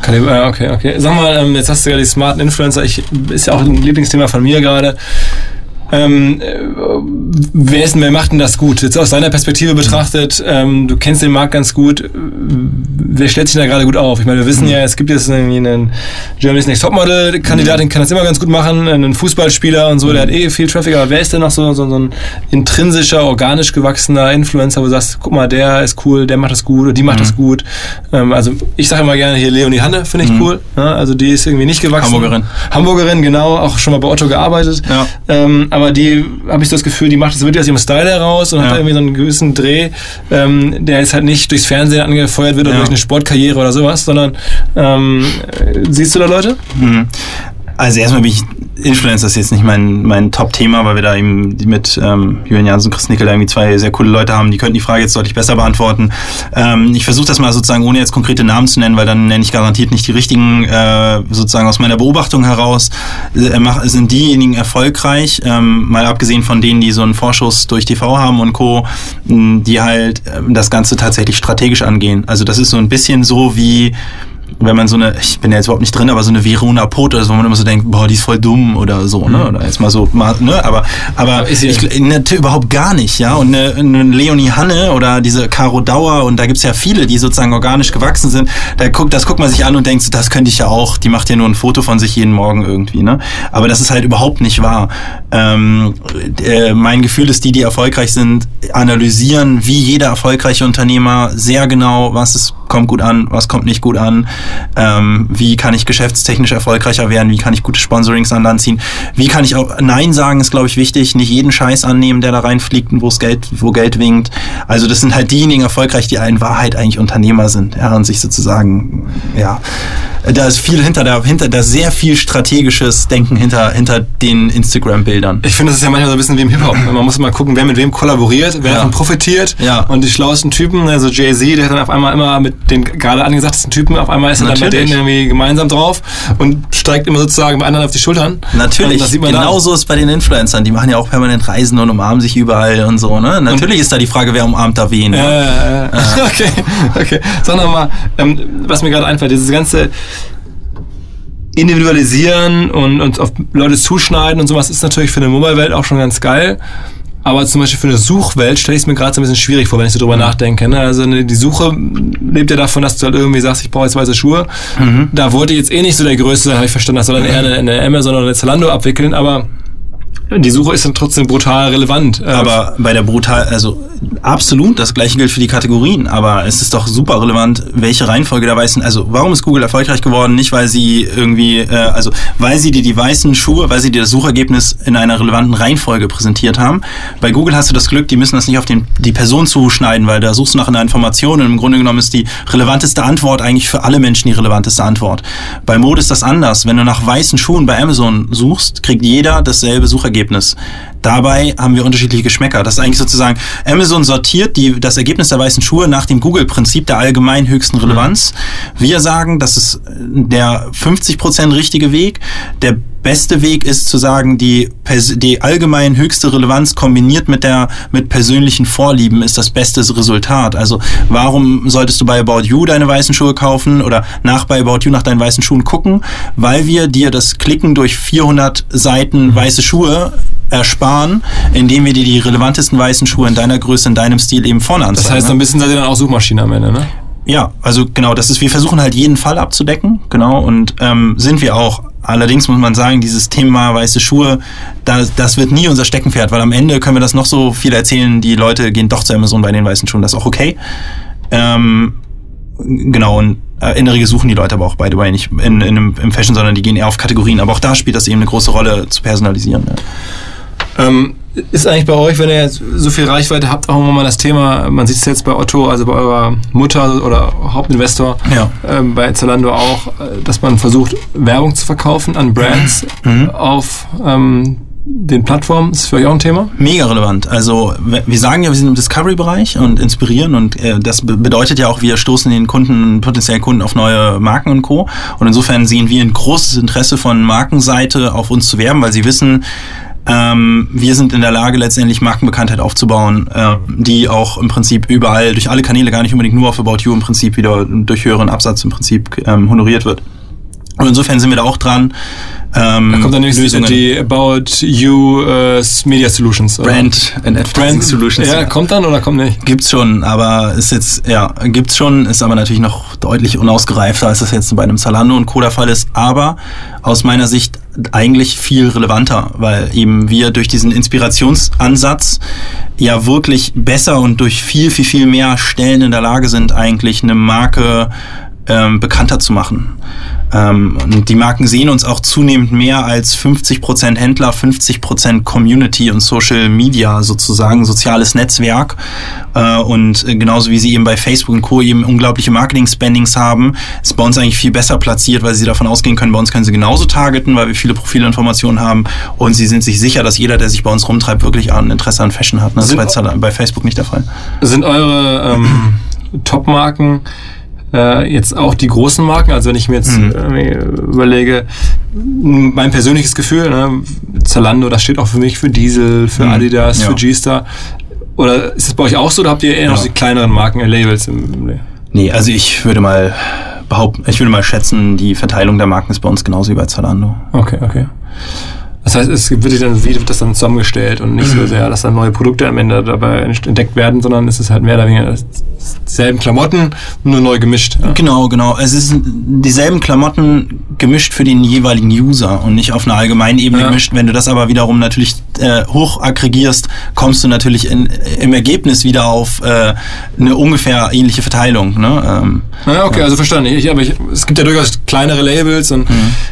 Okay, okay. Sag mal, ähm, jetzt hast du ja die smarten Influencer, ich, ist ja auch ein Lieblingsthema von mir gerade. Ähm, äh, wer, ist denn, wer macht denn das gut? Jetzt aus deiner Perspektive betrachtet, ähm, du kennst den Markt ganz gut. Wer stellt sich da gerade gut auf? Ich meine, wir wissen mhm. ja, es gibt jetzt irgendwie einen Germany's Next Topmodel-Kandidat, den kann das immer ganz gut machen, einen Fußballspieler und so, der hat eh viel Traffic, aber wer ist denn noch so, so, so ein intrinsischer, organisch gewachsener Influencer, wo du sagst, guck mal, der ist cool, der macht das gut oder die macht mhm. das gut. Ähm, also ich sage immer gerne hier Leonie Hanne, finde ich mhm. cool. Ja, also die ist irgendwie nicht gewachsen. Hamburgerin. Hamburgerin, genau, auch schon mal bei Otto gearbeitet. Ja. Ähm, aber die habe ich das Gefühl, die macht das wirklich aus ihrem Style heraus und ja. hat irgendwie so einen gewissen Dreh, ähm, der jetzt halt nicht durchs Fernsehen angefeuert wird oder ja. durch eine Sportkarriere oder sowas, sondern ähm, siehst du da Leute? Mhm. Also erstmal bin ich Influencer ist jetzt nicht mein, mein Top-Thema, weil wir da eben mit ähm, Julian Jansen und Chris Nickel irgendwie zwei sehr coole Leute haben, die könnten die Frage jetzt deutlich besser beantworten. Ähm, ich versuche das mal sozusagen ohne jetzt konkrete Namen zu nennen, weil dann nenne ich garantiert nicht die richtigen, äh, sozusagen aus meiner Beobachtung heraus, äh, sind diejenigen erfolgreich, ähm, mal abgesehen von denen, die so einen Vorschuss durch TV haben und Co., die halt äh, das Ganze tatsächlich strategisch angehen. Also das ist so ein bisschen so wie wenn man so eine, ich bin ja jetzt überhaupt nicht drin, aber so eine Verona Pot oder so, wo man immer so denkt, boah, die ist voll dumm oder so, ne? Oder jetzt mal so, mal, ne? Aber, aber ist ich, ne, überhaupt gar nicht, ja. Und eine, eine Leonie Hanne oder diese Caro Dauer und da gibt's ja viele, die sozusagen organisch gewachsen sind. Da guckt, das guckt man sich an und denkt, das könnte ich ja auch. Die macht ja nur ein Foto von sich jeden Morgen irgendwie, ne? Aber das ist halt überhaupt nicht wahr. Ähm, äh, mein Gefühl ist, die, die erfolgreich sind, analysieren wie jeder erfolgreiche Unternehmer sehr genau, was ist, kommt gut an, was kommt nicht gut an ähm, wie kann ich geschäftstechnisch erfolgreicher werden, wie kann ich gute Sponsorings an Land ziehen, wie kann ich auch Nein sagen, ist glaube ich wichtig, nicht jeden Scheiß annehmen, der da reinfliegt und wo's Geld, wo Geld winkt. Also das sind halt diejenigen erfolgreich, die in Wahrheit eigentlich Unternehmer sind, ja, und sich sozusagen, ja, da ist viel hinter, da, hinter, da sehr viel strategisches Denken hinter, hinter den Instagram-Bildern. Ich finde, das ist ja manchmal so ein bisschen wie im Hip-Hop. Man muss mal gucken, wer mit wem kollaboriert, wer ja. davon profitiert. Ja. Und die schlauesten Typen, also Jay-Z, der hat dann auf einmal immer mit den gerade angesagtesten Typen, auf einmal ist er dann mit denen irgendwie gemeinsam drauf und steigt immer sozusagen bei anderen auf die Schultern. Natürlich, das sieht man genauso ist bei den Influencern. Die machen ja auch permanent Reisen und umarmen sich überall und so. Ne? Natürlich und ist da die Frage, wer umarmt da wen. Äh, äh, okay, okay. Sag nochmal, ähm, was mir gerade einfällt, dieses ganze individualisieren und, und auf Leute zuschneiden und sowas ist natürlich für eine Mobile-Welt auch schon ganz geil. Aber zum Beispiel für eine Suchwelt stelle ich es mir gerade so ein bisschen schwierig vor, wenn ich so drüber mhm. nachdenke. Ne? Also die Suche lebt ja davon, dass du halt irgendwie sagst, ich brauche jetzt weiße Schuhe. Mhm. Da wollte ich jetzt eh nicht so der Größte sein, habe ich verstanden, das soll dann eher eine, eine Amazon oder eine Zalando abwickeln, aber die Suche ist dann trotzdem brutal relevant. Äh, aber bei der brutal, also absolut, das gleiche gilt für die Kategorien, aber es ist doch super relevant, welche Reihenfolge der weißen, also warum ist Google erfolgreich geworden? Nicht, weil sie irgendwie, äh, also weil sie dir die weißen Schuhe, weil sie dir das Suchergebnis in einer relevanten Reihenfolge präsentiert haben. Bei Google hast du das Glück, die müssen das nicht auf den, die Person zuschneiden, weil da suchst du nach einer Information und im Grunde genommen ist die relevanteste Antwort eigentlich für alle Menschen die relevanteste Antwort. Bei Mode ist das anders. Wenn du nach weißen Schuhen bei Amazon suchst, kriegt jeder dasselbe Suchergebnis. Suchergebnis. dabei haben wir unterschiedliche Geschmäcker. Das ist eigentlich sozusagen, Amazon sortiert die, das Ergebnis der weißen Schuhe nach dem Google-Prinzip der allgemein höchsten Relevanz. Wir sagen, das ist der 50% richtige Weg. Der beste Weg ist zu sagen, die, die allgemein höchste Relevanz kombiniert mit der mit persönlichen Vorlieben ist das beste Resultat. Also warum solltest du bei About You deine weißen Schuhe kaufen oder nach bei About You nach deinen weißen Schuhen gucken? Weil wir dir das Klicken durch 400 Seiten weiße Schuhe ersparen, indem wir dir die relevantesten weißen Schuhe in deiner Größe, in deinem Stil eben vorne anzeigen. Das heißt, ne? ein bisschen seid ihr dann auch Suchmaschine am Ende, ne? Ja, also genau, das ist, wir versuchen halt jeden Fall abzudecken, genau, und ähm, sind wir auch. Allerdings muss man sagen, dieses Thema weiße Schuhe, das, das wird nie unser Steckenpferd, weil am Ende können wir das noch so viel erzählen, die Leute gehen doch zu Amazon bei den weißen Schuhen, das ist auch okay. Ähm, genau, und äh, suchen die Leute aber auch, by the way, nicht in, in im Fashion, sondern die gehen eher auf Kategorien. Aber auch da spielt das eben eine große Rolle zu personalisieren. Ja. Ähm, ist eigentlich bei euch, wenn ihr so viel Reichweite habt, auch immer mal das Thema, man sieht es jetzt bei Otto, also bei eurer Mutter oder Hauptinvestor, Ja. ähm, bei Zalando auch, äh, dass man versucht, Werbung zu verkaufen an Brands Mhm. auf ähm, den Plattformen. Ist für euch auch ein Thema? Mega relevant. Also wir sagen ja, wir sind im Discovery-Bereich und inspirieren und äh, das be bedeutet ja auch, wir stoßen den Kunden, potenziellen Kunden auf neue Marken und Co. Und insofern sehen wir ein großes Interesse von Markenseite auf uns zu werben, weil sie wissen, ähm, wir sind in der Lage, letztendlich Markenbekanntheit aufzubauen, äh, die auch im Prinzip überall, durch alle Kanäle, gar nicht unbedingt nur auf About You im Prinzip wieder durch höheren Absatz im Prinzip ähm, honoriert wird. Und insofern sind wir da auch dran. Ähm, Da kommt dann nächstes Lösungen- die About You äh, Media Solutions. oder? Brand and Advertising Solutions. Ja, kommt dann oder kommt nicht? Gibt's schon, aber ist jetzt, ja, gibt's schon, ist aber natürlich noch deutlich unausgereifter, als das jetzt bei einem Zalando und Co. der Fall ist, aber aus meiner Sicht eigentlich viel relevanter, weil eben wir durch diesen Inspirationsansatz ja wirklich besser und durch viel, viel, viel mehr Stellen in der Lage sind, eigentlich eine Marke ähm, bekannter zu machen. Ähm, und die Marken sehen uns auch zunehmend mehr als 50% Händler, 50% Community und Social Media sozusagen, soziales Netzwerk. Äh, und äh, genauso wie sie eben bei Facebook und Co. eben unglaubliche Marketing-Spendings haben, ist bei uns eigentlich viel besser platziert, weil sie davon ausgehen können, bei uns können sie genauso targeten, weil wir viele Profilinformationen haben und sie sind sich sicher, dass jeder, der sich bei uns rumtreibt, wirklich ein Interesse an Fashion hat. Das ist Sind- bei, Zala- bei Facebook nicht der Fall. Sind eure ähm, Top-Marken äh, jetzt auch die großen Marken? Also wenn ich mir jetzt Mhm. äh, überlege, mein persönliches Gefühl, ne, Zalando, das steht auch für mich für Diesel, für Mhm. Adidas, Ja. für G-Star. Oder ist es bei euch auch so, oder habt ihr eher noch Ja. die kleineren Marken, äh, Labels im, im Nee, also ich würde mal behaupten, ich würde mal schätzen, die Verteilung der Marken ist bei uns genauso wie bei Zalando. Okay, okay. Das heißt, es wird sich dann, wie wird das dann zusammengestellt und nicht Mhm. so sehr, dass dann neue Produkte am Ende dabei entdeckt werden, sondern es ist halt mehr oder weniger dieselben Klamotten, nur neu gemischt. Ja. Genau, genau. Es ist dieselben Klamotten gemischt für den jeweiligen User und nicht auf einer allgemeinen Ebene Ja. gemischt. Wenn du das aber wiederum natürlich äh, hoch aggregierst, kommst du natürlich in, im Ergebnis wieder auf äh, eine ungefähr ähnliche Verteilung. Ne? Ähm, Ja, okay, also verstanden. Ich, aber ich, es gibt ja durchaus kleinere Labels und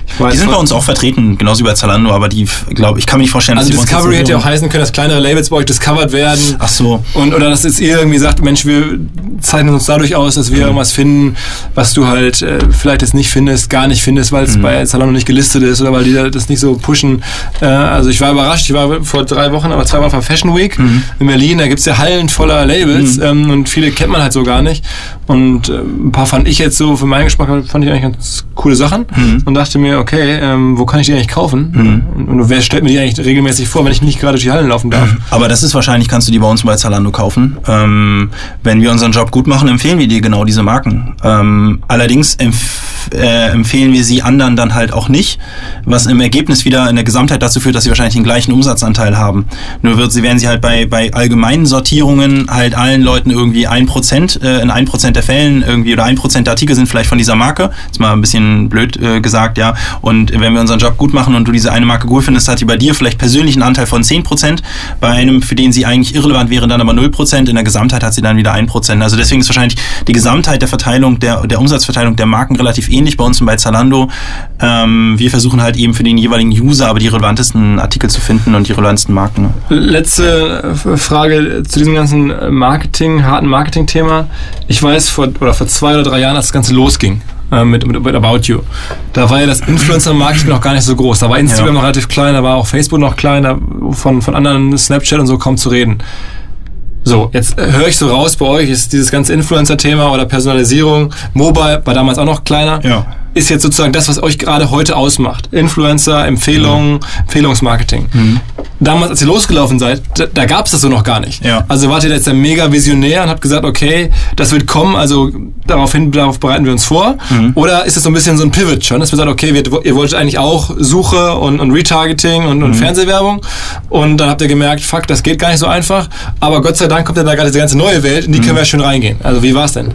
ich weiß Mhm. die sind bei uns auch vertreten, genauso wie bei Zalando, aber die, glaube ich, kann mir nicht vorstellen, Also dass die bei uns Discovery hätte ja auch heißen können, dass kleinere Labels bei euch discovered werden. Ach so. Und, oder dass jetzt ihr irgendwie sagt, Mensch, wir zeichnen uns dadurch aus, dass wir Mhm. irgendwas finden, was du halt äh, vielleicht jetzt nicht findest, gar nicht findest, weil Mhm. es bei Zalando nicht gelistet ist oder weil die da das nicht so pushen. Äh, also ich war überrascht, ich war vor drei Wochen, aber zwei Wochen auf Fashion Week Mhm. in Berlin, da gibt's ja Hallen voller Labels ähm, und viele kennt man halt so gar nicht. Und äh, ein paar fand ich jetzt so, für meinen Geschmack fand ich eigentlich ganz coole Sachen Mhm. und dachte mir, okay, ähm, wo kann ich die eigentlich kaufen? Und, und wer stellt mir die eigentlich regelmäßig vor, wenn ich nicht gerade durch die Hallen laufen darf? Aber das ist wahrscheinlich, kannst du die bei uns bei Zalando kaufen. Ähm, wenn wir unseren Job gut machen, empfehlen wir dir genau diese Marken. Ähm, allerdings empf äh, empfehlen wir sie anderen dann halt auch nicht, was im Ergebnis wieder in der Gesamtheit dazu führt, dass sie wahrscheinlich den gleichen Umsatzanteil haben. Nur wird sie werden sie halt bei, bei allgemeinen Sortierungen halt allen Leuten irgendwie ein Prozent, äh, in ein Prozent der Fällen irgendwie oder ein Prozent der Artikel sind vielleicht von dieser Marke. Ist mal ein bisschen blöd äh, gesagt, ja. Und wenn wir unseren Job gut machen und du diese eine Marke gut findest, hat die bei dir vielleicht persönlich einen Anteil von 10%, bei einem, für den sie eigentlich irrelevant wäre, dann aber 0%, in der Gesamtheit hat sie dann wieder 1%. Also deswegen ist wahrscheinlich die Gesamtheit der Verteilung, der, der Umsatzverteilung der Marken relativ ähnlich bei uns und bei Zalando. Ähm, wir versuchen halt eben für den jeweiligen User aber die relevantesten Artikel zu finden und die relevantesten Marken. ne? Letzte äh, Frage zu diesem ganzen Marketing, harten Marketing-Thema. Ich weiß, vor, oder vor zwei oder drei Jahren, als das Ganze losging, äh, mit, mit, mit About You. Da war ja das Influencer-Marketing noch gar nicht so groß. Da war Instagram Ja. noch relativ klein, da war auch Facebook noch klein, da von, von anderen Snapchat und so kaum zu reden. So, jetzt äh, höre ich so raus, bei euch ist dieses ganze Influencer-Thema oder Personalisierung, Mobile war damals auch noch kleiner, Ja. Ist jetzt sozusagen das, was euch gerade heute ausmacht. Influencer, Empfehlungen, Empfehlungsmarketing. Damals, als ihr losgelaufen seid, da, da gab es das so noch gar nicht. Ja. Also wart ihr jetzt ein mega Visionär und habt gesagt, okay, das wird kommen, also daraufhin, darauf bereiten wir uns vor? Oder ist es so ein bisschen so ein Pivot schon, dass wir sagen, okay, wir, ihr wolltet eigentlich auch Suche und, und Retargeting und, und Fernsehwerbung und dann habt ihr gemerkt, fuck, das geht gar nicht so einfach, aber Gott sei Dank kommt ja da gerade diese ganze neue Welt, in die können wir ja schön reingehen. Also wie war's denn?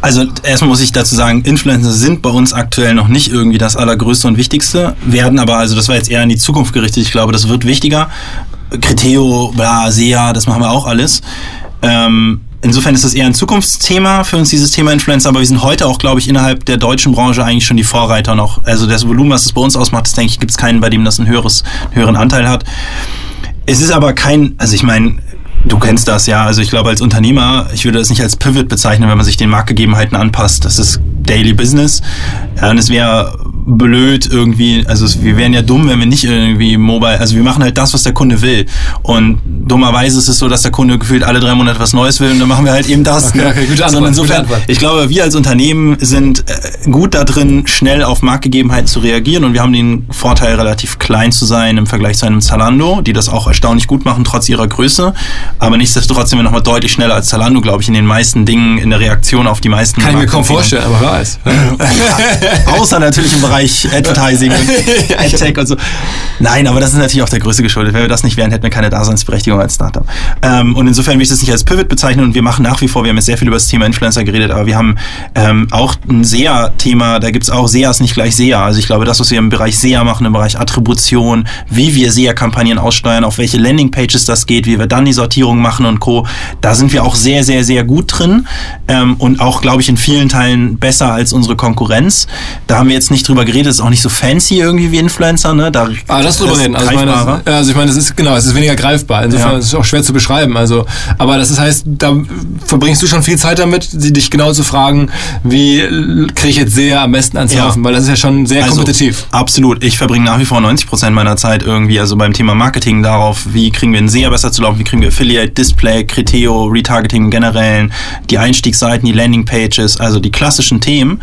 Also erstmal muss ich dazu sagen, Influencer sind bei uns aktuell noch nicht irgendwie das allergrößte und wichtigste, werden aber, also das war jetzt eher in die Zukunft gerichtet, ich glaube, das wird wichtiger. Criteo, bla, SEA, das machen wir auch alles. Ähm, insofern ist das eher ein Zukunftsthema für uns, dieses Thema Influencer, aber wir sind heute auch, glaube ich, innerhalb der deutschen Branche eigentlich schon die Vorreiter noch. Also das Volumen, was es bei uns ausmacht, das denke ich, gibt es keinen, bei dem das einen höheres, einen höheren Anteil hat. Es ist aber kein, also ich meine, du kennst das ja, also ich glaube als Unternehmer, ich würde das nicht als Pivot bezeichnen, wenn man sich den Marktgegebenheiten anpasst. Das ist Daily Business. Ja, und es wäre blöd irgendwie, also es, wir wären ja dumm, wenn wir nicht irgendwie mobile, also wir machen halt das, was der Kunde will. Und dummerweise ist es so, dass der Kunde gefühlt alle drei Monate was Neues will und dann machen wir halt eben das. Okay, okay, gute Antwort, insofern, gute Antwort. ich glaube, wir als Unternehmen sind äh, gut da drin, schnell auf Marktgegebenheiten zu reagieren und wir haben den Vorteil, relativ klein zu sein im Vergleich zu einem Zalando, die das auch erstaunlich gut machen, trotz ihrer Größe. Aber nichtsdestotrotz sind wir nochmal deutlich schneller als Zalando, glaube ich, in den meisten Dingen, in der Reaktion auf die meisten Kann ich mir kaum vorstellen, aber wer weiß. Außer natürlich im Bereich Advertising und AdTech und so. Nein, aber das ist natürlich auch der Größe geschuldet. Wenn wir das nicht wären, hätten wir keine Daseinsberechtigung als Startup. Ähm, und insofern will ich das nicht als Pivot bezeichnen und wir machen nach wie vor, wir haben jetzt sehr viel über das Thema Influencer geredet, aber wir haben ähm, auch ein SEA-Thema, da gibt's auch SEA ist nicht gleich SEA. Also ich glaube, das, was wir im Bereich SEA machen, im Bereich Attribution, wie wir SEA-Kampagnen aussteuern, auf welche Landingpages das geht, wie wir dann die Sortierung machen und Co., da sind wir auch sehr, sehr, sehr gut drin ähm, und auch, glaube ich, in vielen Teilen besser als unsere Konkurrenz. Da haben wir jetzt nicht drüber geredet, ist auch nicht so fancy irgendwie wie Influencer, ne? Da, Ah, das drüber reden. Also ich, meine, das, also ich meine, das ist genau, es ist weniger greifbar. Insofern Ja. ist es auch schwer zu beschreiben. Also, aber das ist, heißt, da verbringst du schon viel Zeit damit, dich genau zu fragen, wie kriege ich jetzt sehr am besten ans Ja. Laufen, weil das ist ja schon sehr Also, kompetitiv. Absolut. Ich verbringe nach wie vor 90 Prozent meiner Zeit irgendwie, also beim Thema Marketing darauf, wie kriegen wir einen SEA besser zu laufen, wie kriegen wir Affiliate, Display, Criteo, Retargeting im Generellen, die Einstiegsseiten, die Landingpages, also die klassischen Themen.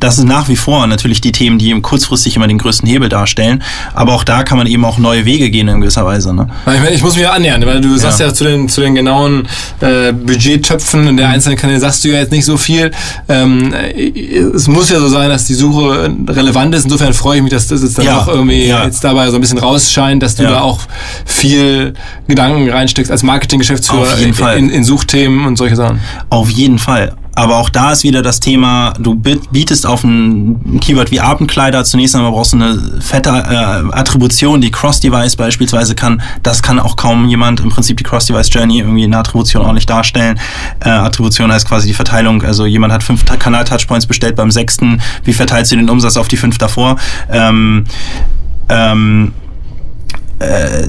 Das sind nach wie vor natürlich die Themen, die kurzfristig immer den größten Hebel darstellen. Aber auch da kann man eben auch neue Wege gehen in gewisser Weise. Ne? Ich, meine, ich muss mich ja annähern, weil du sagst ja zu den, zu den genauen äh, Budgettöpfen in der einzelnen Kanäle sagst du ja jetzt nicht so viel. Ähm, äh, es muss ja so sein, dass die Suche relevant ist. Insofern freue ich mich, dass das jetzt dann Ja, auch irgendwie ja. jetzt dabei so ein bisschen rausscheint, dass du da auch viel Gedanken reinsteckst als Marketinggeschäftsführer in, in, in Suchthemen und solche Sachen. Auf jeden Fall. Aber auch da ist wieder das Thema, du biet- bietest auf ein Keyword wie Abendkleider zunächst einmal brauchst du eine fette äh, Attribution, die Cross-Device beispielsweise kann. Das kann auch kaum jemand im Prinzip die Cross-Device-Journey irgendwie in der Attribution ordentlich darstellen. Äh, Attribution heißt quasi die Verteilung, also jemand hat fünf Kanal-Touchpoints bestellt beim sechsten, wie verteilst du den Umsatz auf die fünf davor? Ähm, ähm, äh,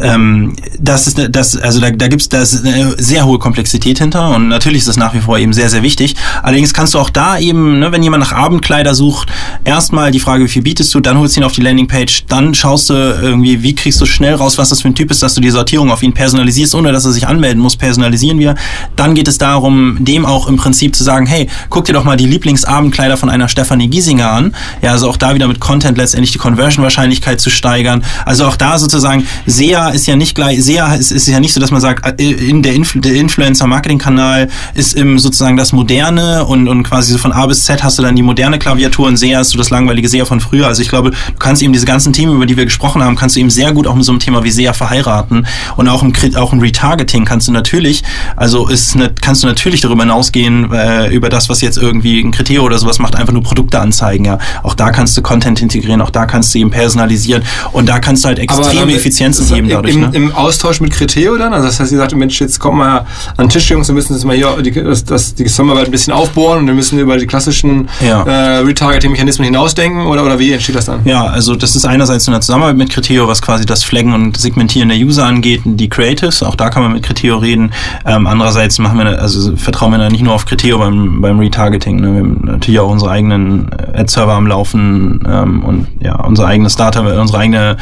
ähm, das ist das also da, da gibt's da ist eine sehr hohe Komplexität hinter und natürlich ist das nach wie vor eben sehr sehr wichtig. Allerdings kannst du auch da eben, ne, wenn jemand nach Abendkleider sucht, erstmal die Frage, wie viel bietest du, dann holst du ihn auf die Landingpage, dann schaust du irgendwie, wie kriegst du schnell raus, was das für ein Typ ist, dass du die Sortierung auf ihn personalisierst, ohne dass er sich anmelden muss, personalisieren wir. Dann geht es darum, dem auch im Prinzip zu sagen, hey, guck dir doch mal die Lieblingsabendkleider von einer Stefanie Giesinger an. Ja, also auch da wieder mit Content letztendlich die Conversion-Wahrscheinlichkeit zu steigern. Also auch da sozusagen, SEA ist ja nicht gleich, SEA ist, ist ja nicht so, dass man sagt, äh, in der, Influ der Influencer-Marketing-Kanal ist im sozusagen das Moderne und, und quasi so von A bis Z hast du dann die moderne Klaviatur und SEA ist so das langweilige SEA von früher. Also ich glaube, du kannst eben diese ganzen Themen, über die wir gesprochen haben, kannst du eben sehr gut auch mit so einem Thema wie SEA verheiraten und auch im, auch im Retargeting kannst du natürlich, also ist ne, kannst du natürlich darüber hinausgehen, äh, über das, was jetzt irgendwie ein Kriterium oder sowas macht, einfach nur Produkte anzeigen, ja. Auch da kannst du Content integrieren, auch da kannst du eben personalisieren und da kannst du halt extrem extreme Effizienzen heben dadurch. Im, ne? Im Austausch mit Criteo dann? Also das heißt, ihr sagt, Mensch, jetzt kommt mal an den Tisch, Jungs, wir müssen jetzt mal hier die, das, das, die Zusammenarbeit ein bisschen aufbohren und wir müssen über die klassischen Ja. äh, Retargeting-Mechanismen hinausdenken oder, oder wie entsteht das dann? Ja, also das ist einerseits in der Zusammenarbeit mit Criteo, was quasi das Flaggen und Segmentieren der User angeht, die Creatives, auch da kann man mit Criteo reden. Ähm, andererseits machen wir, also vertrauen wir da nicht nur auf Criteo beim, beim Retargeting. Ne? Wir haben natürlich auch unsere eigenen Ad-Server am Laufen ähm, und ja, unser eigenes Data, unsere eigene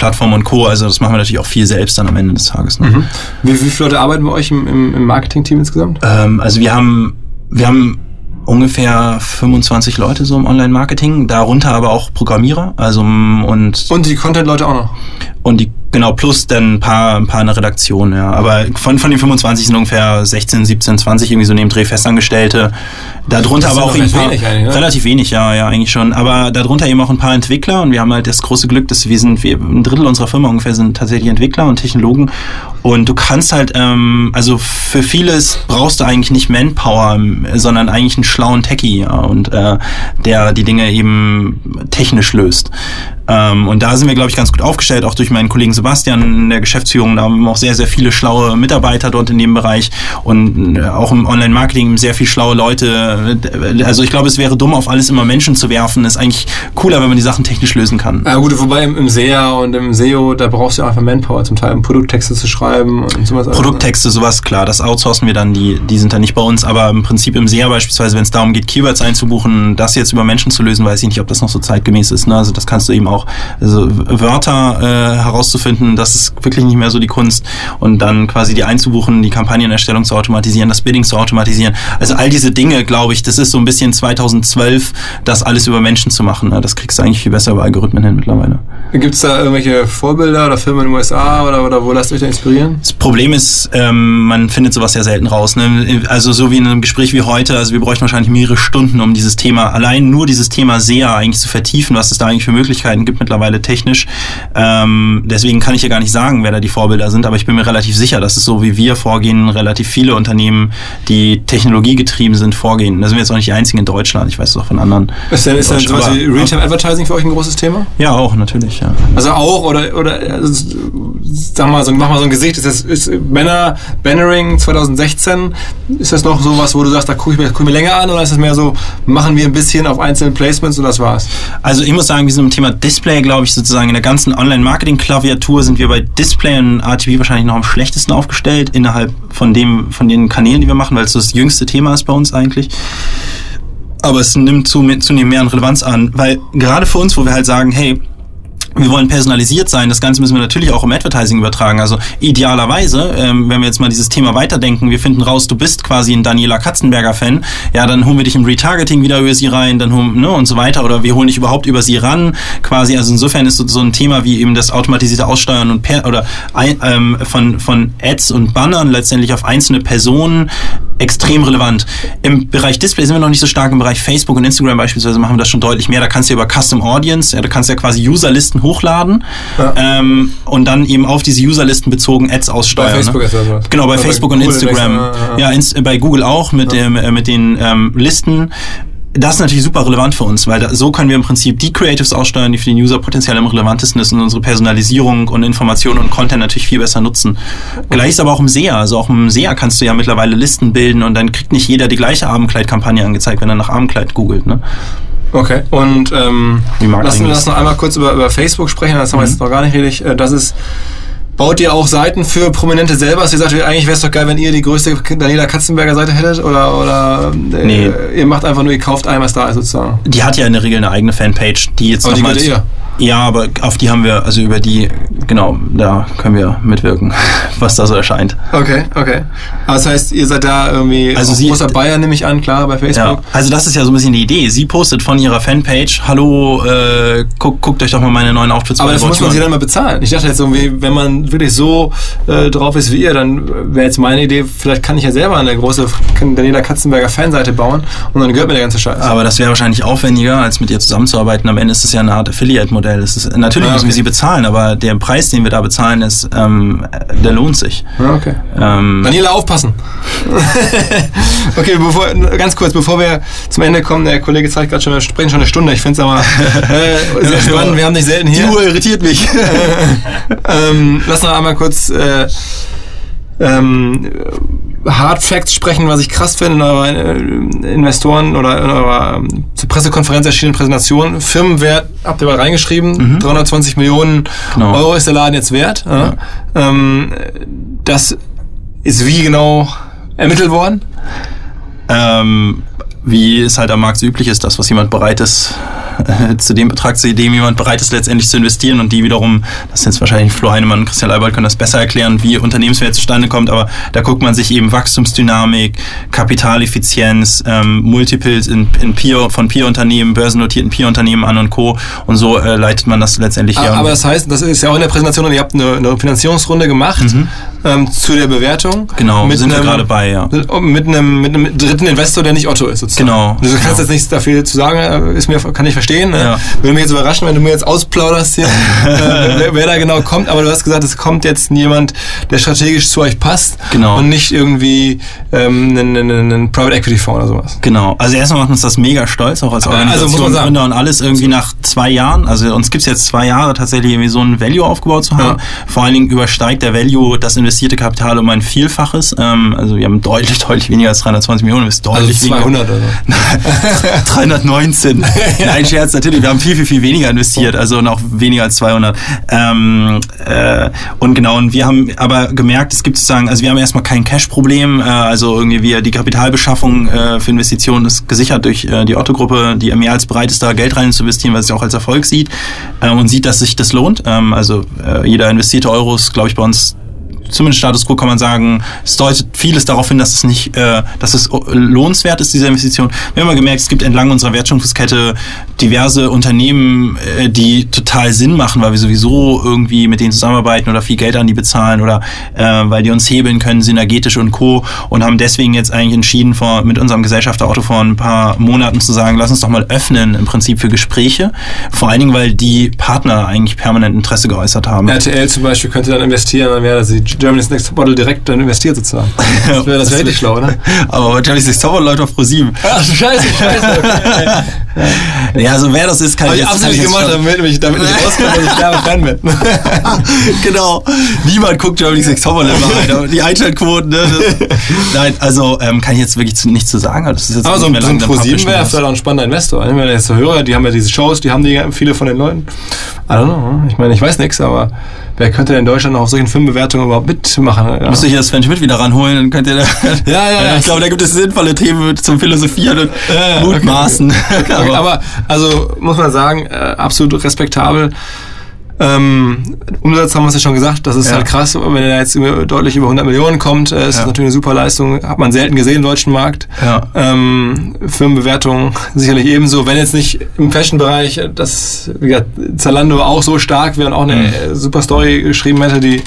Data-Management-Plattform und Co. Also das machen wir natürlich auch viel selbst dann am Ende des Tages. Ne? Wie, wie viele Leute arbeiten bei euch im, im, im Marketing-Team insgesamt? Ähm, also wir haben, wir haben ungefähr 25 Leute so im Online-Marketing, darunter aber auch Programmierer, also und Und die Content-Leute auch noch? und die genau plus dann ein paar ein paar in der Redaktion, ja, aber von von den 25 sind ungefähr 16, 17, 20 irgendwie so neben Dreh Festangestellte. Darunter aber auch ein paar, wenig relativ wenig, ja, ja, eigentlich schon, aber darunter eben auch ein paar Entwickler und wir haben halt das große Glück, dass wir sind wir, ein Drittel unserer Firma ungefähr sind tatsächlich Entwickler und Technologen und du kannst halt ähm, also für vieles brauchst du eigentlich nicht Manpower, ähm, sondern eigentlich einen schlauen Techie ja, und äh, der die Dinge eben technisch löst. Ähm, und da sind wir, glaube ich, ganz gut aufgestellt, auch durch meinen Kollegen Sebastian in der Geschäftsführung. Da haben wir auch sehr, sehr viele schlaue Mitarbeiter dort in dem Bereich und äh, auch im Online-Marketing sehr viel schlaue Leute. Also ich glaube, es wäre dumm, auf alles immer Menschen zu werfen. ist eigentlich cooler, wenn man die Sachen technisch lösen kann. Ja gut, wobei im, im SEA und im SEO, da brauchst du ja einfach Manpower zum Teil, um Produkttexte zu schreiben und sowas. Produkttexte, sowas, klar, das outsourcen wir dann, die, die sind dann nicht bei uns, aber im Prinzip im SEA beispielsweise, wenn es darum geht, Keywords einzubuchen, das jetzt über Menschen zu lösen, weiß ich nicht, ob das noch so zeitgemäß ist. Ne? Also das kannst du eben auch, also Wörter äh, herauszufinden, das ist wirklich nicht mehr so die Kunst und dann quasi die einzubuchen, die Kampagnenerstellung zu automatisieren, das Bidding zu automatisieren. Also all diese Dinge, glaube ich, das ist so ein bisschen 2012, das alles über Menschen zu machen. Das kriegst du eigentlich viel besser über Algorithmen hin mittlerweile. Gibt es da irgendwelche Vorbilder oder Filme in den USA oder, oder wo lasst euch da inspirieren? Das Problem ist, ähm, man findet sowas ja selten raus. Ne? Also so wie in einem Gespräch wie heute, also wir bräuchten wahrscheinlich mehrere Stunden, um dieses Thema, allein nur dieses Thema SEA eigentlich zu vertiefen, was es da eigentlich für Möglichkeiten gibt mittlerweile technisch. Ähm, deswegen kann ich ja gar nicht sagen, wer da die Vorbilder sind, aber ich bin mir relativ sicher, dass es so wie wir vorgehen, relativ viele Unternehmen, die technologiegetrieben sind, vorgehen. Da sind wir jetzt auch nicht die einzigen in Deutschland, ich weiß es auch von anderen. Ist denn, ist denn sowas wie Real-Time Advertising für euch ein großes Thema? Ja, auch, natürlich, ja. Also auch, oder, oder also, sag mal, so, mach mal so ein Gesicht. Ist das ist Banner, Bannering 2016? Ist das noch sowas, wo du sagst, da gucke ich, mir- guck ich mir länger an? Oder ist das mehr so, machen wir ein bisschen auf einzelnen Placements und das war's? Also ich muss sagen, wir sind im Thema Display, glaube ich, sozusagen in der ganzen Online-Marketing-Klaviatur sind wir bei Display und RTB wahrscheinlich noch am schlechtesten aufgestellt innerhalb von dem, von den Kanälen, die wir machen, weil es das jüngste Thema ist bei uns eigentlich. Aber es nimmt zu- zunehmend mehr an Relevanz an, weil gerade für uns, wo wir halt sagen, hey, wir wollen personalisiert sein. Das Ganze müssen wir natürlich auch im Advertising übertragen. Also idealerweise, ähm, wenn wir jetzt mal dieses Thema weiterdenken, wir finden raus, du bist quasi ein Daniela Katzenberger-Fan, ja, dann holen wir dich im Retargeting wieder über sie rein, dann holen, ne, und so weiter. Oder wir holen dich überhaupt über sie ran. Quasi, also insofern ist so, so ein Thema wie eben das automatisierte Aussteuern und per, oder ähm, von, von Ads und Bannern letztendlich auf einzelne Personen extrem relevant. Im Bereich Display sind wir noch nicht so stark. Im Bereich Facebook und Instagram beispielsweise machen wir das schon deutlich mehr. Da kannst du über Custom Audience, ja, da kannst du ja quasi Userlisten hochladen Ja. ähm, und dann eben auf diese Userlisten bezogen Ads aussteuern. Bei Facebook ne? ist das. Genau, bei Oder bei Facebook und Google Instagram. wechseln, ja, ja. Ja, ins, bei Google auch mit, dem, äh, mit den ähm, Listen. Das ist natürlich super relevant für uns, weil da, so können wir im Prinzip die Creatives aussteuern, die für den User potenziell am relevantesten ist und unsere Personalisierung und Informationen und Content natürlich viel besser nutzen. Gleich ist aber auch im SEA. Also auch im SEA kannst du ja mittlerweile Listen bilden und dann kriegt nicht jeder die gleiche Abendkleid-Kampagne angezeigt, wenn er nach Abendkleid googelt. Ne? Okay. Und ähm, lassen wir das noch einmal kurz über, über Facebook sprechen, das haben wir jetzt noch gar nicht richtig. Äh, Das ist, baut ihr auch Seiten für Prominente selber? Also ihr sagt, eigentlich wäre es doch geil, wenn ihr die größte Daniela Katzenberger Seite hättet? Oder, oder äh, Nee. ihr macht einfach nur, ihr kauft einmal da sozusagen. Die hat ja in der Regel eine eigene Fanpage, die jetzt Aber die nochmals- gehört ihr? Ja, aber auf die haben wir, also über die, genau, da können wir mitwirken, was da so erscheint. Okay, okay. Aber das heißt, ihr seid da irgendwie Also sie- großer Bayer, nehme ich an, klar, bei Ja, Facebook. also das ist ja so ein bisschen die Idee. Sie postet von ihrer Fanpage, hallo, äh, guck, guckt euch doch mal meine neuen Outfits Aber bei das muss man an. dann mal bezahlen. Ich dachte jetzt irgendwie, wenn man wirklich so äh, drauf ist wie ihr, dann wäre jetzt meine Idee, vielleicht kann ich ja selber eine große Daniela Katzenberger Fanseite bauen und dann gehört mir der ganze Scheiß. Aber das wäre wahrscheinlich aufwendiger, als mit ihr zusammenzuarbeiten. Am Ende ist es ja eine Art Affiliate-Modell. Natürlich Ah, müssen wir okay. sie bezahlen, aber der Preis, den wir da bezahlen, ist, ähm, der lohnt sich. Ja, okay. Ähm, Daniela, aufpassen. okay, bevor, ganz kurz, bevor wir zum Ende kommen, der Kollege zeigt gerade schon, wir sprechen schon eine Stunde. Ich finde es aber äh, sehr spannend. Wir haben dich selten hier. die Uhr irritiert mich. ähm, lass noch einmal kurz äh, ähm, Hard Facts sprechen, was ich krass finde in eurer äh, Investoren oder in eurer ähm, zur Pressekonferenz erschienenen Präsentation. Firmenwert habt ihr mal reingeschrieben, 320 Millionen Genau. Euro ist der Laden jetzt wert. Ja. Ähm, das ist wie genau ermittelt worden? ähm, wie es halt am Markt so üblich ist, das, was jemand bereit ist, äh, zu dem Betrag, zu dem jemand bereit ist, letztendlich zu investieren und die wiederum, das sind jetzt wahrscheinlich Flo Heinemann und Christian Leibold können das besser erklären, wie Unternehmenswert zustande kommt, aber da guckt man sich eben Wachstumsdynamik, Kapitaleffizienz, ähm, Multiples in, in Peer, von Peer-Unternehmen, börsennotierten Peer-Unternehmen an und Co. Und so äh, leitet man das letztendlich her. Aber das heißt, das ist ja auch in der Präsentation, und ihr habt eine, eine Finanzierungsrunde gemacht ähm, zu der Bewertung. Mhm. Genau, mit sind wir einem- gerade bei, ja. Mit einem, mit einem dritten Investor, der nicht Otto ist, sozusagen. Genau, Du kannst genau. jetzt nichts dafür zu sagen, äh, ist mir, kann ich verstehen. Ne? Ja. Würde mich jetzt überraschen, wenn du mir jetzt ausplauderst hier, äh, wer, da genau kommt. Aber du hast gesagt, es kommt jetzt jemand, der strategisch zu euch passt. Genau. Und nicht irgendwie ähm, ein, ein, ein, ein Private Equity Fonds oder sowas. Genau. Also erstmal macht uns das mega stolz, auch als Aber, also Organisation, muss man sagen- Gründer und alles irgendwie nach zwei Jahren. Also uns gibt's jetzt zwei Jahre tatsächlich irgendwie so ein Value aufgebaut zu haben. Ja. Vor allen Dingen übersteigt der Value das investierte Kapital um ein Vielfaches. Ähm, also wir haben deutlich, deutlich weniger als 320 Millionen. Ist Also deutlich 200 oder so. weniger. 319. Nein, Scherz, natürlich. Wir haben viel, viel, viel weniger investiert. Also noch weniger als 200. Ähm, äh, und genau, und wir haben aber gemerkt, es gibt sozusagen, also wir haben erstmal kein Cash-Problem. Äh, also irgendwie wir, die Kapitalbeschaffung äh, für Investitionen ist gesichert durch äh, die Otto-Gruppe, die mehr als bereit ist, da Geld rein zu investieren, weil sie auch als Erfolg sieht äh, und sieht, dass sich das lohnt. Ähm, also äh, jeder investierte Euro ist, glaube ich, bei uns zumindest Status quo kann man sagen, es deutet vieles darauf hin, dass es nicht, äh, dass es lohnenswert ist, diese Investition. Wir haben mal gemerkt, es gibt entlang unserer Wertschöpfungskette diverse Unternehmen, äh, die total Sinn machen, weil wir sowieso irgendwie mit denen zusammenarbeiten oder viel Geld an die bezahlen oder äh, weil die uns hebeln können, synergetisch und Co. und haben deswegen jetzt eigentlich entschieden, vor, mit unserem Gesellschafter Otto vor ein paar Monaten zu sagen, lass uns doch mal öffnen im Prinzip für Gespräche. Vor allen Dingen, weil die Partner eigentlich permanent Interesse geäußert haben. RTL zum Beispiel könnte dann investieren, dann wäre das die Germany's Next Model direkt dann investiert sozusagen. Das wäre das wär richtig schlau, oder? Aber wahrscheinlich ist Zauber Leute auf ProSieben. Ach, scheiße, scheiße. Ja, also wer das ist, kann ich jetzt- absolut jetzt gemacht, damit ich damit nicht rauskomme, dass ich derbe Fan bin. genau. Niemand guckt Germany's Next Topmodel aber Die Einschaltquoten, ne? Nein, also ähm, kann ich jetzt wirklich nichts zu sagen. Also, Das ist jetzt Aber so nicht ein, mehr so ein lang, dann Pro7 publishen wir wäre vielleicht auch ein spannender Investor. Wenn jetzt so hören, die haben ja diese Shows, die haben die viele von den Leuten. I don't know. Ich meine, ich weiß nichts, aber wer könnte denn in Deutschland noch auf solchen Filmbewertungen überhaupt mitmachen? Ja. Müsste ich das Sven Schmidt wieder ranholen, dann könnt ihr da, Ja, ja, ja. Ich glaube, da gibt es sinnvolle Themen zum Philosophieren und Ja, ja, okay, Mutmaßen. Okay, aber also muss man sagen, äh, absolut respektabel. Ähm, Umsatz haben wir es ja schon gesagt, das ist Ja. halt krass, wenn er jetzt deutlich über 100 Millionen kommt, äh, ist das Ja. natürlich eine super Leistung, hat man selten gesehen im deutschen Markt. Ja. Ähm, Firmenbewertung sicherlich ebenso, wenn jetzt nicht im Fashion-Bereich äh, das wie gesagt, Zalando auch so stark wäre und auch eine Mhm. super Story geschrieben hätte, die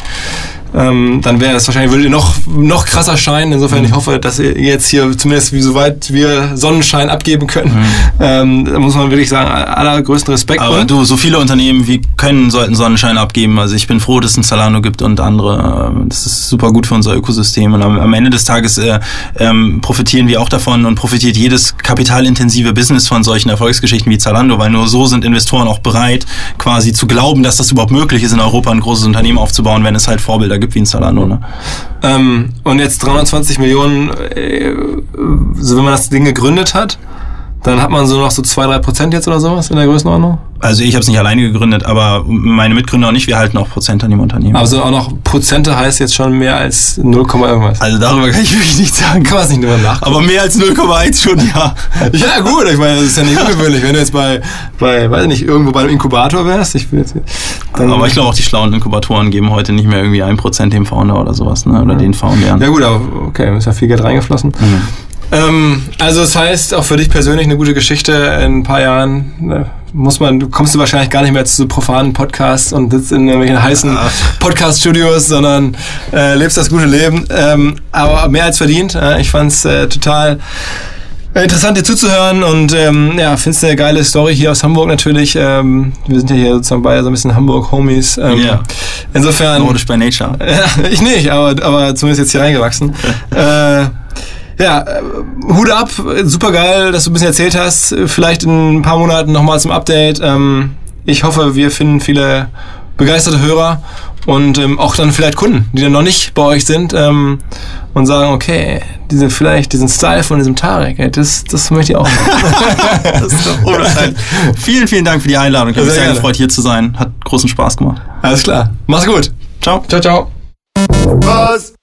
ähm, dann wäre das wahrscheinlich, würdet ihr noch, noch krasser scheinen. Insofern, Mhm. ich hoffe, dass ihr jetzt hier zumindest, wie soweit wir Sonnenschein abgeben können, ähm, da muss man wirklich sagen, allergrößten Respekt. Mhm. Aber Und- du, so viele Unternehmen wie können, sollten Sonnenschein abgeben. Also ich bin froh, dass es ein Zalando gibt und andere. Ähm, Das ist super gut für unser Ökosystem. Und am, am Ende des Tages äh, ähm, profitieren wir auch davon und profitiert jedes kapitalintensive Business von solchen Erfolgsgeschichten wie Zalando, weil nur so sind Investoren auch bereit, quasi zu glauben, dass das überhaupt möglich ist, in Europa ein großes Unternehmen aufzubauen, wenn es halt Vorbilder gibt wie ein Zalando. Ne? Ähm, und jetzt 320 Millionen, äh, so wenn man das Ding gegründet hat, dann hat man so noch so 2-3 Prozent jetzt oder sowas in der Größenordnung. Also ich habe es nicht alleine gegründet, aber meine Mitgründer und ich, wir halten auch Prozent an dem Unternehmen. Aber so auch noch Prozente heißt jetzt schon mehr als 0, irgendwas. also darüber kann ich wirklich nichts sagen. kann man es nicht drüber nachgucken. Aber mehr als 0,1 schon, ja. Ja, gut, ich meine, das ist ja nicht ungewöhnlich, wenn du jetzt bei, bei, weiß ich nicht, irgendwo bei einem Inkubator wärst. Ich will jetzt, dann, Aber ich glaube auch die schlauen Inkubatoren geben heute nicht mehr irgendwie ein Prozent dem Founder oder sowas, ne? Oder den Foundern. Ja, gut, aber okay, ist ja viel Geld reingeflossen. Ähm, also, das heißt, auch für dich persönlich eine gute Geschichte in ein paar Jahren. Ne, muss man, du kommst du wahrscheinlich gar nicht mehr zu so profanen Podcasts und sitzt in irgendwelchen heißen Podcast-Studios, sondern äh, lebst das gute Leben. Ähm, aber mehr als verdient. Äh, ich fand's äh, total interessant dir zuzuhören und ähm, ja, findest eine geile Story hier aus Hamburg natürlich. Ähm, wir sind ja hier sozusagen beide so ein bisschen Hamburg-Homies. Ähm, Ja. Insofern. Nordisch by Nature. Ja, ich nicht, aber, aber zumindest jetzt hier reingewachsen. äh, ja, äh, Hut ab, super geil, dass du ein bisschen erzählt hast. Vielleicht in ein paar Monaten nochmal zum Update. Ähm, ich hoffe, wir finden viele begeisterte Hörer und ähm, auch dann vielleicht Kunden, die dann noch nicht bei euch sind ähm, und sagen, okay, diese vielleicht diesen Style von diesem Tarek, ey, das, das möchte ich auch. Das ist doch unwahrscheinlich. vielen, vielen Dank für die Einladung. Ich habe mich Sehr sehr gerne. gefreut, hier zu sein. Hat großen Spaß gemacht. Alles klar. Mach's gut. Ciao. Ciao, ciao. Was?